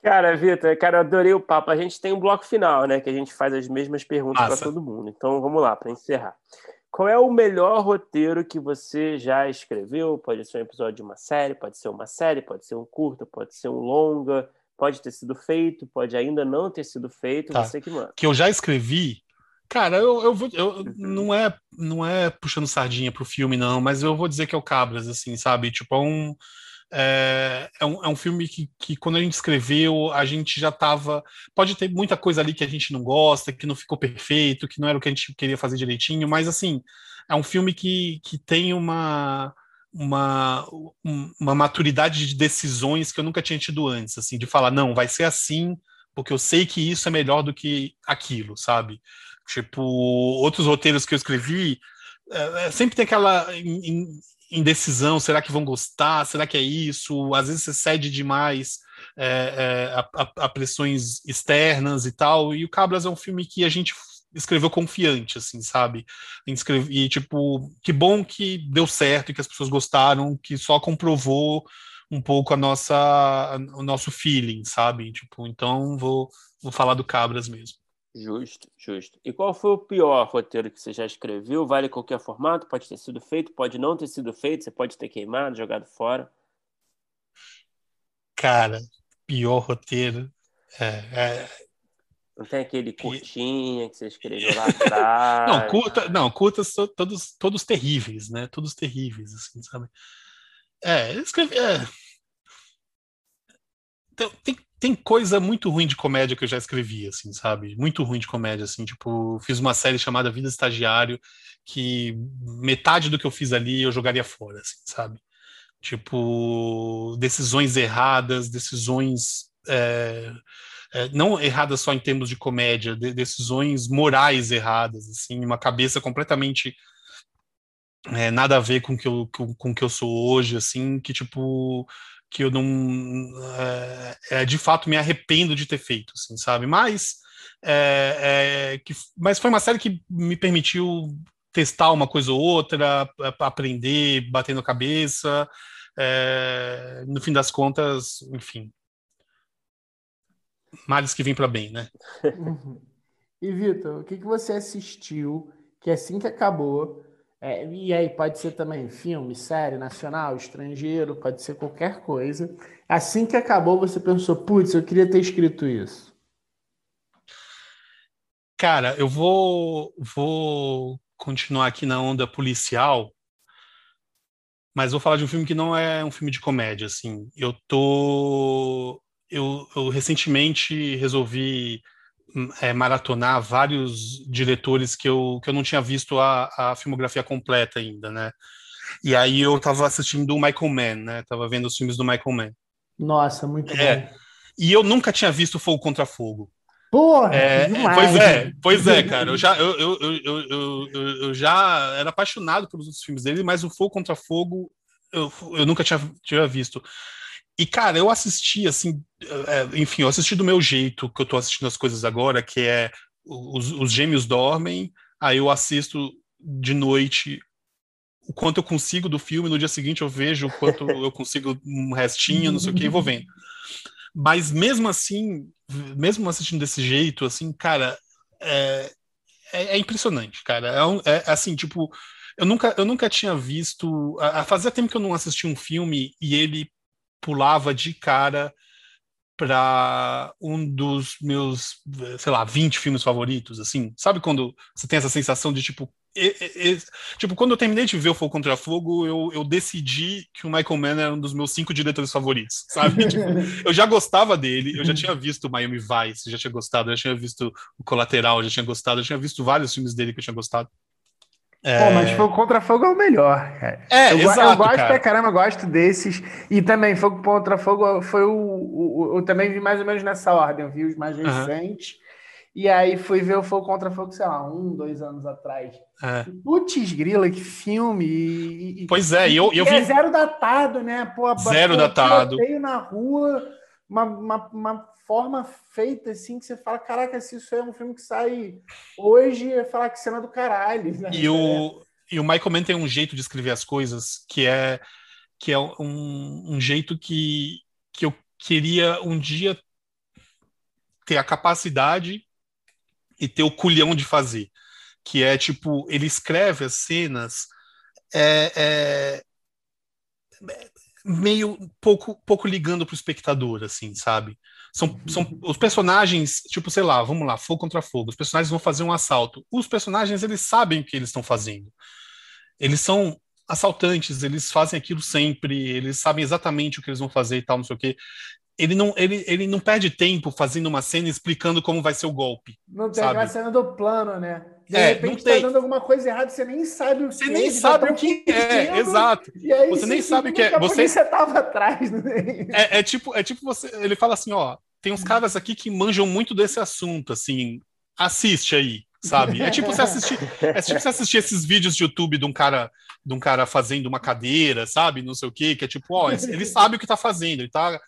Cara, Vitor, cara, eu adorei o papo. A gente tem um bloco final, né? Que a gente faz as mesmas perguntas para todo mundo. Então vamos lá, para encerrar. Qual é o melhor roteiro que você já escreveu? Pode ser um episódio de uma série, pode ser uma série, pode ser um curto, pode ser um longa, pode ter sido feito, pode ainda não ter sido feito, Tá. você que manda. Que eu já escrevi, cara, eu, eu vou, eu, Uhum. não é, não é puxando sardinha pro filme, não, mas eu vou dizer que é o Cabras, assim, sabe? Tipo, é um, é, é um, é um filme que, que quando a gente escreveu, a gente já tava. Pode ter muita coisa ali que a gente não gosta, que não ficou perfeito, que não era o que a gente queria fazer direitinho, mas assim, é um filme que, que tem uma. Uma, um- uma maturidade de decisões que eu nunca tinha tido antes, assim, de falar, não, vai ser assim, porque eu sei que isso é melhor do que aquilo, sabe? Tipo, outros roteiros que eu escrevi, é, é, sempre tem aquela indecisão, será que vão gostar? Será que é isso? Às vezes você cede demais é, é, a, a- pressões externas e tal, e o Cabras é um filme que a gente escreveu confiante, assim, sabe? Escreve- E, tipo, que bom que deu certo e que as pessoas gostaram, que só comprovou um pouco a nossa, o nosso feeling, sabe? Tipo, então vou, vou falar do Cabras mesmo. Justo, justo. E qual foi o pior roteiro que você já escreveu? Vale qualquer formato? Pode ter sido feito, pode não ter sido feito, você pode ter queimado, jogado fora. Cara, pior roteiro. É, é, Não tem aquele curtinha que você escreveu lá atrás. (laughs) Não, curta, não, curtas to- todos, todos terríveis, né? Todos terríveis, assim, sabe? É, eu escrevi. é. Tem, tem, tem coisa muito ruim de comédia que eu já escrevi, assim, sabe? Muito ruim de comédia, assim, tipo, fiz uma série chamada Vida Estagiário, que metade do que eu fiz ali eu jogaria fora, assim, sabe? Tipo, decisões erradas, decisões. é, é, não erradas só em termos de comédia, de- decisões morais erradas, assim, uma cabeça completamente é, nada a ver com que eu, com, com que eu sou hoje, assim, que tipo que eu não é, é, de fato me arrependo de ter feito, assim, sabe? Mas é, é, que, mas foi uma série que me permitiu testar uma coisa ou outra, a- aprender, batendo a cabeça. é, no fim das contas, enfim, males que vêm para bem, né? (laughs) E Vitor, o que, que você assistiu que assim que acabou, é, e aí pode ser também filme, série, nacional, estrangeiro, pode ser qualquer coisa. Assim que acabou, você pensou, putz, eu queria ter escrito isso. Cara, eu vou, vou continuar aqui na onda policial, mas vou falar de um filme que não é um filme de comédia, assim. Eu tô, eu, eu recentemente resolvi é, maratonar vários diretores que eu, que eu não tinha visto a, a filmografia completa ainda, né? E aí eu tava assistindo o Michael Mann, né? Tava vendo os filmes do Michael Mann. Nossa, muito é, bom. E eu nunca tinha visto Fogo contra Fogo. Porra, é, demais. Pois é, pois é, cara. Eu já, eu, eu, eu, eu, eu, já era apaixonado pelos outros filmes dele, mas o Fogo contra Fogo eu, eu nunca tinha, tinha visto. E, cara, eu assisti, assim, é, enfim, eu assisti do meu jeito, que eu tô assistindo as coisas agora, que é os, os gêmeos dormem, aí eu assisto de noite o quanto eu consigo do filme, no dia seguinte eu vejo o quanto eu consigo um restinho, não sei o que, e vou vendo. Mas mesmo assim, mesmo assistindo desse jeito, assim, cara, é, é, é impressionante, cara. É, um, é, assim, tipo, eu nunca, eu nunca tinha visto. A, a, fazia tempo que eu não assisti um filme e ele pulava de cara para um dos meus, sei lá, 20 filmes favoritos, assim. Sabe quando você tem essa sensação de tipo, e, e, tipo, quando eu terminei de ver o Fogo contra Fogo, eu, eu decidi que o Michael Mann era um dos meus cinco diretores favoritos, sabe? (laughs) tipo, eu já gostava dele, eu já tinha visto Miami Vice, já tinha gostado, eu já tinha visto o Colateral, já tinha gostado, eu tinha visto vários filmes dele que eu tinha gostado. É... Pô, mas Fogo contra Fogo é o melhor, cara. É, eu, exato, eu gosto cara. pra caramba, gosto desses. E também, Fogo contra Fogo foi o, o, o, Eu também vi mais ou menos nessa ordem, eu vi os mais recentes. Uhum. E aí fui ver o Fogo contra Fogo, sei lá, um, dois anos atrás. É. Putz, grila, que filme! E, pois é, e eu, eu vi. É zero datado, né? Pô, zero datado. Veio na rua, uma, uma, uma, forma feita assim que você fala: caraca, se isso é um filme que sai hoje, é falar que cena do caralho. Né? E o, e o Michael Mann tem um jeito de escrever as coisas que é, que é um, um jeito que, que eu queria um dia ter a capacidade e ter o culhão de fazer. Que é tipo, ele escreve as cenas é, é, meio pouco, pouco ligando para o espectador, assim, sabe? São, são os personagens, tipo, sei lá, vamos lá, fogo contra fogo. Os personagens vão fazer um assalto. Os personagens, eles sabem o que eles estão fazendo. Eles são assaltantes, eles fazem aquilo sempre, eles sabem exatamente o que eles vão fazer e tal, não sei o quê ele não, ele, ele não perde tempo fazendo uma cena explicando como vai ser o golpe. Não tem sabe? aquela cena do plano, né? De é, repente tá dando alguma coisa errada, você nem sabe o que Você nem sabe o que é, exato. E aí, você nem sabe o que é. Você você tava atrás, né? é, é tipo, é tipo você, ele fala assim, ó, tem uns caras aqui que manjam muito desse assunto, assim, assiste aí, sabe? É tipo você (laughs) assistir, é tipo você assistir esses vídeos de YouTube de um cara, de um cara fazendo uma cadeira, sabe? Não sei o quê, que é tipo, ó, ele sabe o que tá fazendo, ele tá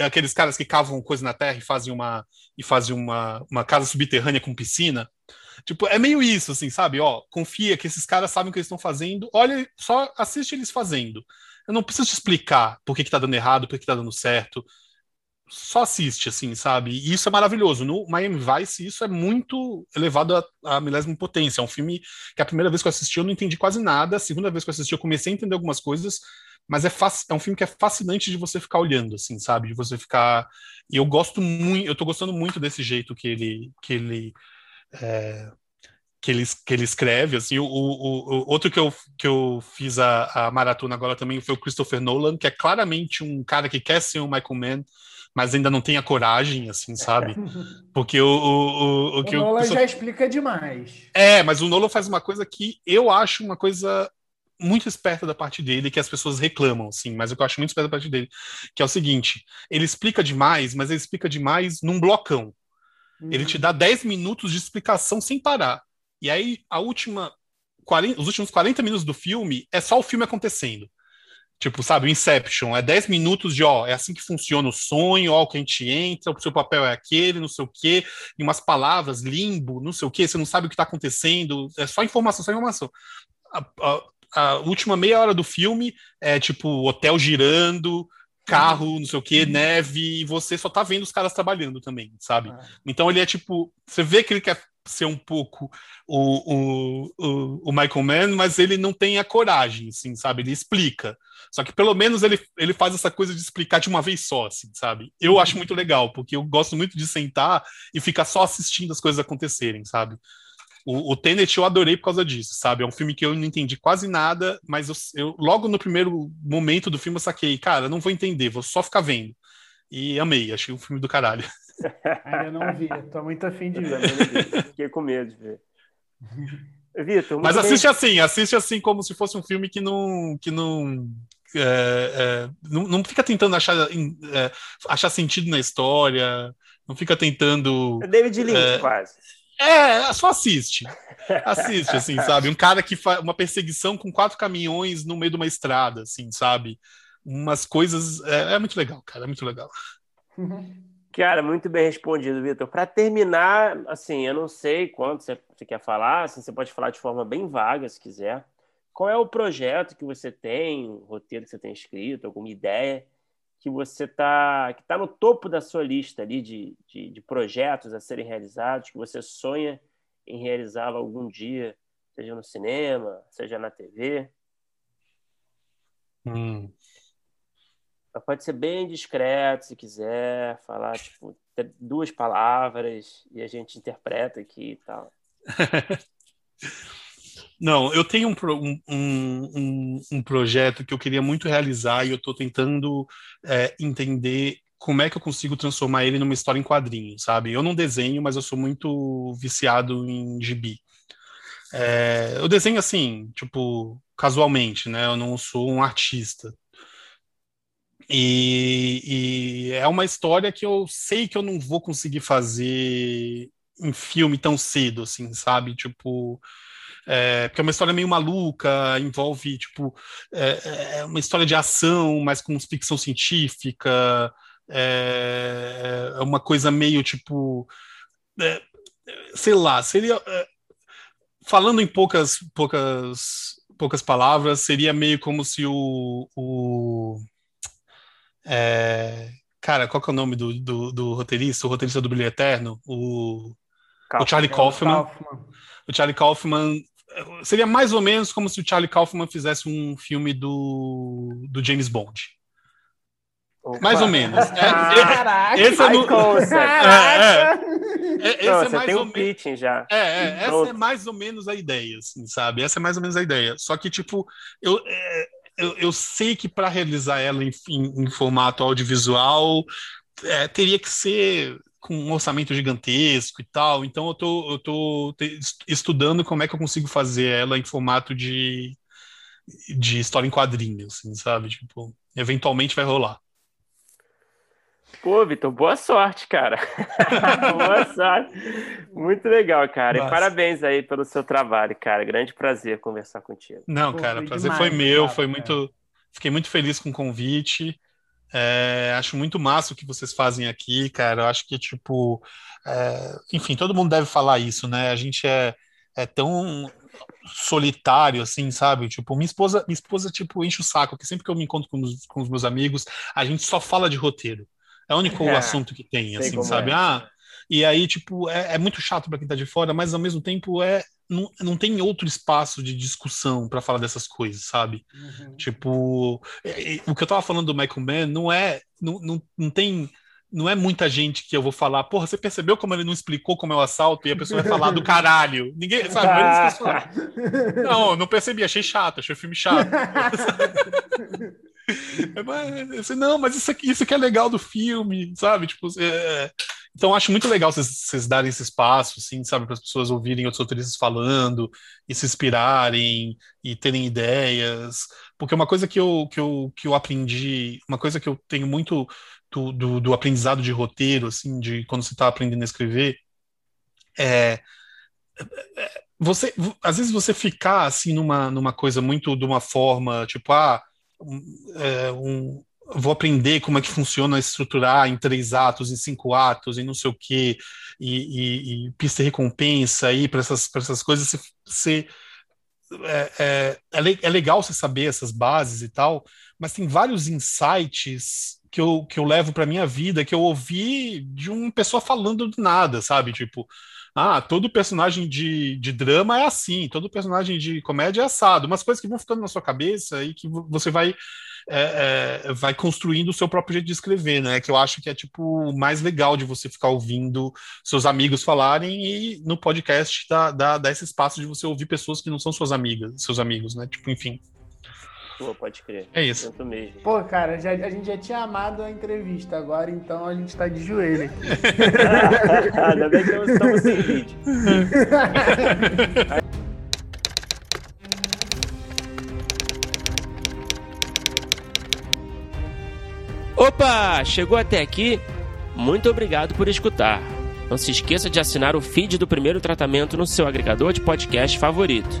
aqueles caras que cavam coisa na terra e fazem uma e fazem uma, uma casa subterrânea com piscina. Tipo, é meio isso, assim, sabe? Ó, confia que esses caras sabem o que eles estão fazendo. Olha, só assiste eles fazendo. Eu não preciso te explicar por que, que tá dando errado, por que, que tá dando certo. Só assiste, assim, sabe? E isso é maravilhoso. No Miami Vice, isso é muito elevado a, a milésima potência. É um filme que a primeira vez que eu assisti eu não entendi quase nada. A segunda vez que eu assisti eu comecei a entender algumas coisas mas é, é um filme que é fascinante de você ficar olhando, assim, sabe? De você ficar. E eu gosto muito, eu tô gostando muito desse jeito que ele. Que ele é, que ele, que ele escreve, assim, o, o, o, outro que eu, que eu fiz a, a maratona agora também foi o Christopher Nolan, que é claramente um cara que quer ser um Michael Mann, mas ainda não tem a coragem, assim, sabe? (laughs) Porque o, o, o, o que o Nolan já explica demais. É, mas o Nolan faz uma coisa que eu acho uma coisa muito esperta da parte dele, que as pessoas reclamam, sim, mas o que eu acho muito esperto da parte dele, que é o seguinte, ele explica demais, mas ele explica demais num blocão. Uhum. Ele te dá 10 minutos de explicação sem parar. E aí, a última 40, os últimos 40 minutos do filme é só o filme acontecendo. Tipo, sabe, o Inception, é 10 minutos de, ó, é assim que funciona o sonho, ó, o que a gente entra, o seu papel é aquele, não sei o quê, e umas palavras, limbo, não sei o quê, você não sabe o que tá acontecendo, é só informação, só informação. A, a, a última meia hora do filme é tipo hotel girando, carro, não sei o que, neve, e você só tá vendo os caras trabalhando também, sabe? Ah. Então ele é tipo, você vê que ele quer ser um pouco o, o, o, o, Michael Mann, mas ele não tem a coragem, assim, sabe? Ele explica. Só que pelo menos ele, ele faz essa coisa de explicar de uma vez só, assim, sabe? Eu acho muito legal, porque eu gosto muito de sentar e ficar só assistindo as coisas acontecerem, sabe? O, o Tenet eu adorei por causa disso, sabe? É um filme que eu não entendi quase nada, mas eu, eu logo no primeiro momento do filme eu saquei, cara, não vou entender, vou só ficar vendo. E amei, achei um filme do caralho. (laughs) Ainda não vi, tô muito afim de ver. (laughs) Fiquei com medo de ver. (laughs) Vitor, Mas assiste bem... assim, assiste assim como se fosse um filme que não, que não, é, é, não, não, fica tentando achar, é, achar sentido na história, não fica tentando. É David Lynch, é, quase. É, só assiste. Assiste, assim, (laughs) sabe? Um cara que faz uma perseguição com quatro caminhões no meio de uma estrada, assim, sabe? Umas coisas. É, é muito legal, cara, é muito legal. (laughs) Cara, muito bem respondido, Vitor. Para terminar, assim, eu não sei quanto você, quer falar, assim, você pode falar de forma bem vaga, se quiser. Qual é o projeto que você tem, o roteiro que você tem escrito, alguma ideia que você está que tá no topo da sua lista ali de, de, de projetos a serem realizados, que você sonha em realizá-lo algum dia, seja no cinema, seja na TV? Hum. Pode ser bem discreto, se quiser, falar tipo duas palavras e a gente interpreta aqui e tal. (laughs) Não, eu tenho um, um, um, um, projeto que eu queria muito realizar e eu estou tentando é, entender como é que eu consigo transformar ele numa história em quadrinhos, sabe? Eu não desenho, mas eu sou muito viciado em gibi. É, eu desenho assim, tipo, casualmente, né? Eu não sou um artista. E, e, é uma história que eu sei que eu não vou conseguir fazer em filme tão cedo, assim, sabe? Tipo, é, porque é uma história meio maluca, envolve, tipo, é, é uma história de ação, mas com ficção científica, é, é uma coisa meio, tipo, é, sei lá, seria, é, falando em poucas, poucas, poucas palavras, seria meio como se o, o é, cara, qual que é o nome do, do, do roteirista, o roteirista do Brilho Eterno? O, o Charlie Kaufman. Kaufman. O Charlie Kaufman seria mais ou menos como se o Charlie Kaufman fizesse um filme do, do James Bond. Opa. Mais ou menos. (laughs) É, Caraca, esse é, no... Caraca. (laughs) É, é, esse Não, é mais tem ou um menos. já. É, é essa é mais ou menos a ideia, assim, sabe? Essa é mais ou menos a ideia. Só que, tipo, eu, é, eu, eu, sei que para realizar ela em, em, em formato audiovisual é, teria que ser com um orçamento gigantesco e tal. Então eu tô, eu tô estudando como é que eu consigo fazer ela em formato de, de história em quadrinhos, assim, sabe? Tipo, eventualmente vai rolar. Pô, Vitor, boa sorte, cara. (laughs) boa sorte. Muito legal, cara. Nossa. E parabéns aí pelo seu trabalho, cara. Grande prazer conversar contigo. Não, cara, o prazer demais, foi meu, cara, foi muito. Fiquei muito feliz com o convite. É, acho muito massa o que vocês fazem aqui, cara. Eu acho que, tipo, é, enfim, todo mundo deve falar isso, né? A gente é, é tão solitário, assim, sabe? Tipo, minha esposa, minha esposa, tipo, enche o saco, porque sempre que eu me encontro com os, com os meus amigos, a gente só fala de roteiro. É o único é, assunto que tem, assim, sabe? É. Ah, e aí, tipo, é, é muito chato para quem tá de fora, mas ao mesmo tempo é não, não tem outro espaço de discussão para falar dessas coisas, sabe? Uhum. Tipo, é, é, o que eu tava falando do Michael Mann não é. Não, não, não tem. Não é muita gente que eu vou falar, porra, você percebeu como ele não explicou como é o assalto? E a pessoa vai falar do caralho. Ninguém, sabe? não, não percebi, achei chato, achei o filme chato. (laughs) (laughs) (laughs) mas, não, mas isso, aqui, isso que é legal do filme, sabe? Tipo, é, então, acho muito legal vocês darem esse espaço, assim, sabe, para as pessoas ouvirem outros autoristas falando e se inspirarem e terem ideias. Porque uma coisa que eu, que eu, que eu aprendi, uma coisa que eu tenho muito do, do, do aprendizado de roteiro, assim, de quando você está aprendendo a escrever, é, é. Você, às vezes você ficar assim numa, numa coisa muito de uma forma, tipo, ah, é, um vou aprender como é que funciona estruturar em três atos, em cinco atos, e não sei o quê, e, e, e pista e recompensa aí para essas, essas coisas, é, é, é, é, legal você saber essas bases e tal, mas tem vários insights que eu, que eu levo para minha vida que eu ouvi de uma pessoa falando do nada, sabe? Tipo, ah, todo personagem de, de drama é assim, todo personagem de comédia é assado, umas coisas que vão ficando na sua cabeça e que você vai é, é, vai construindo o seu próprio jeito de escrever, né? Que eu acho que é tipo mais legal de você ficar ouvindo seus amigos falarem e no podcast dá, dá, dá esse espaço de você ouvir pessoas que não são suas amigas, seus amigos, né? Tipo, enfim. Pô, pode crer. É isso. Sinto mesmo. Pô, cara, já, a gente já tinha amado a entrevista, agora então a gente tá de joelho. (laughs) Ainda bem que não estamos sem vídeo. Opa, chegou até aqui? Muito obrigado por escutar. Não se esqueça de assinar o feed do primeiro tratamento no seu agregador de podcast favorito.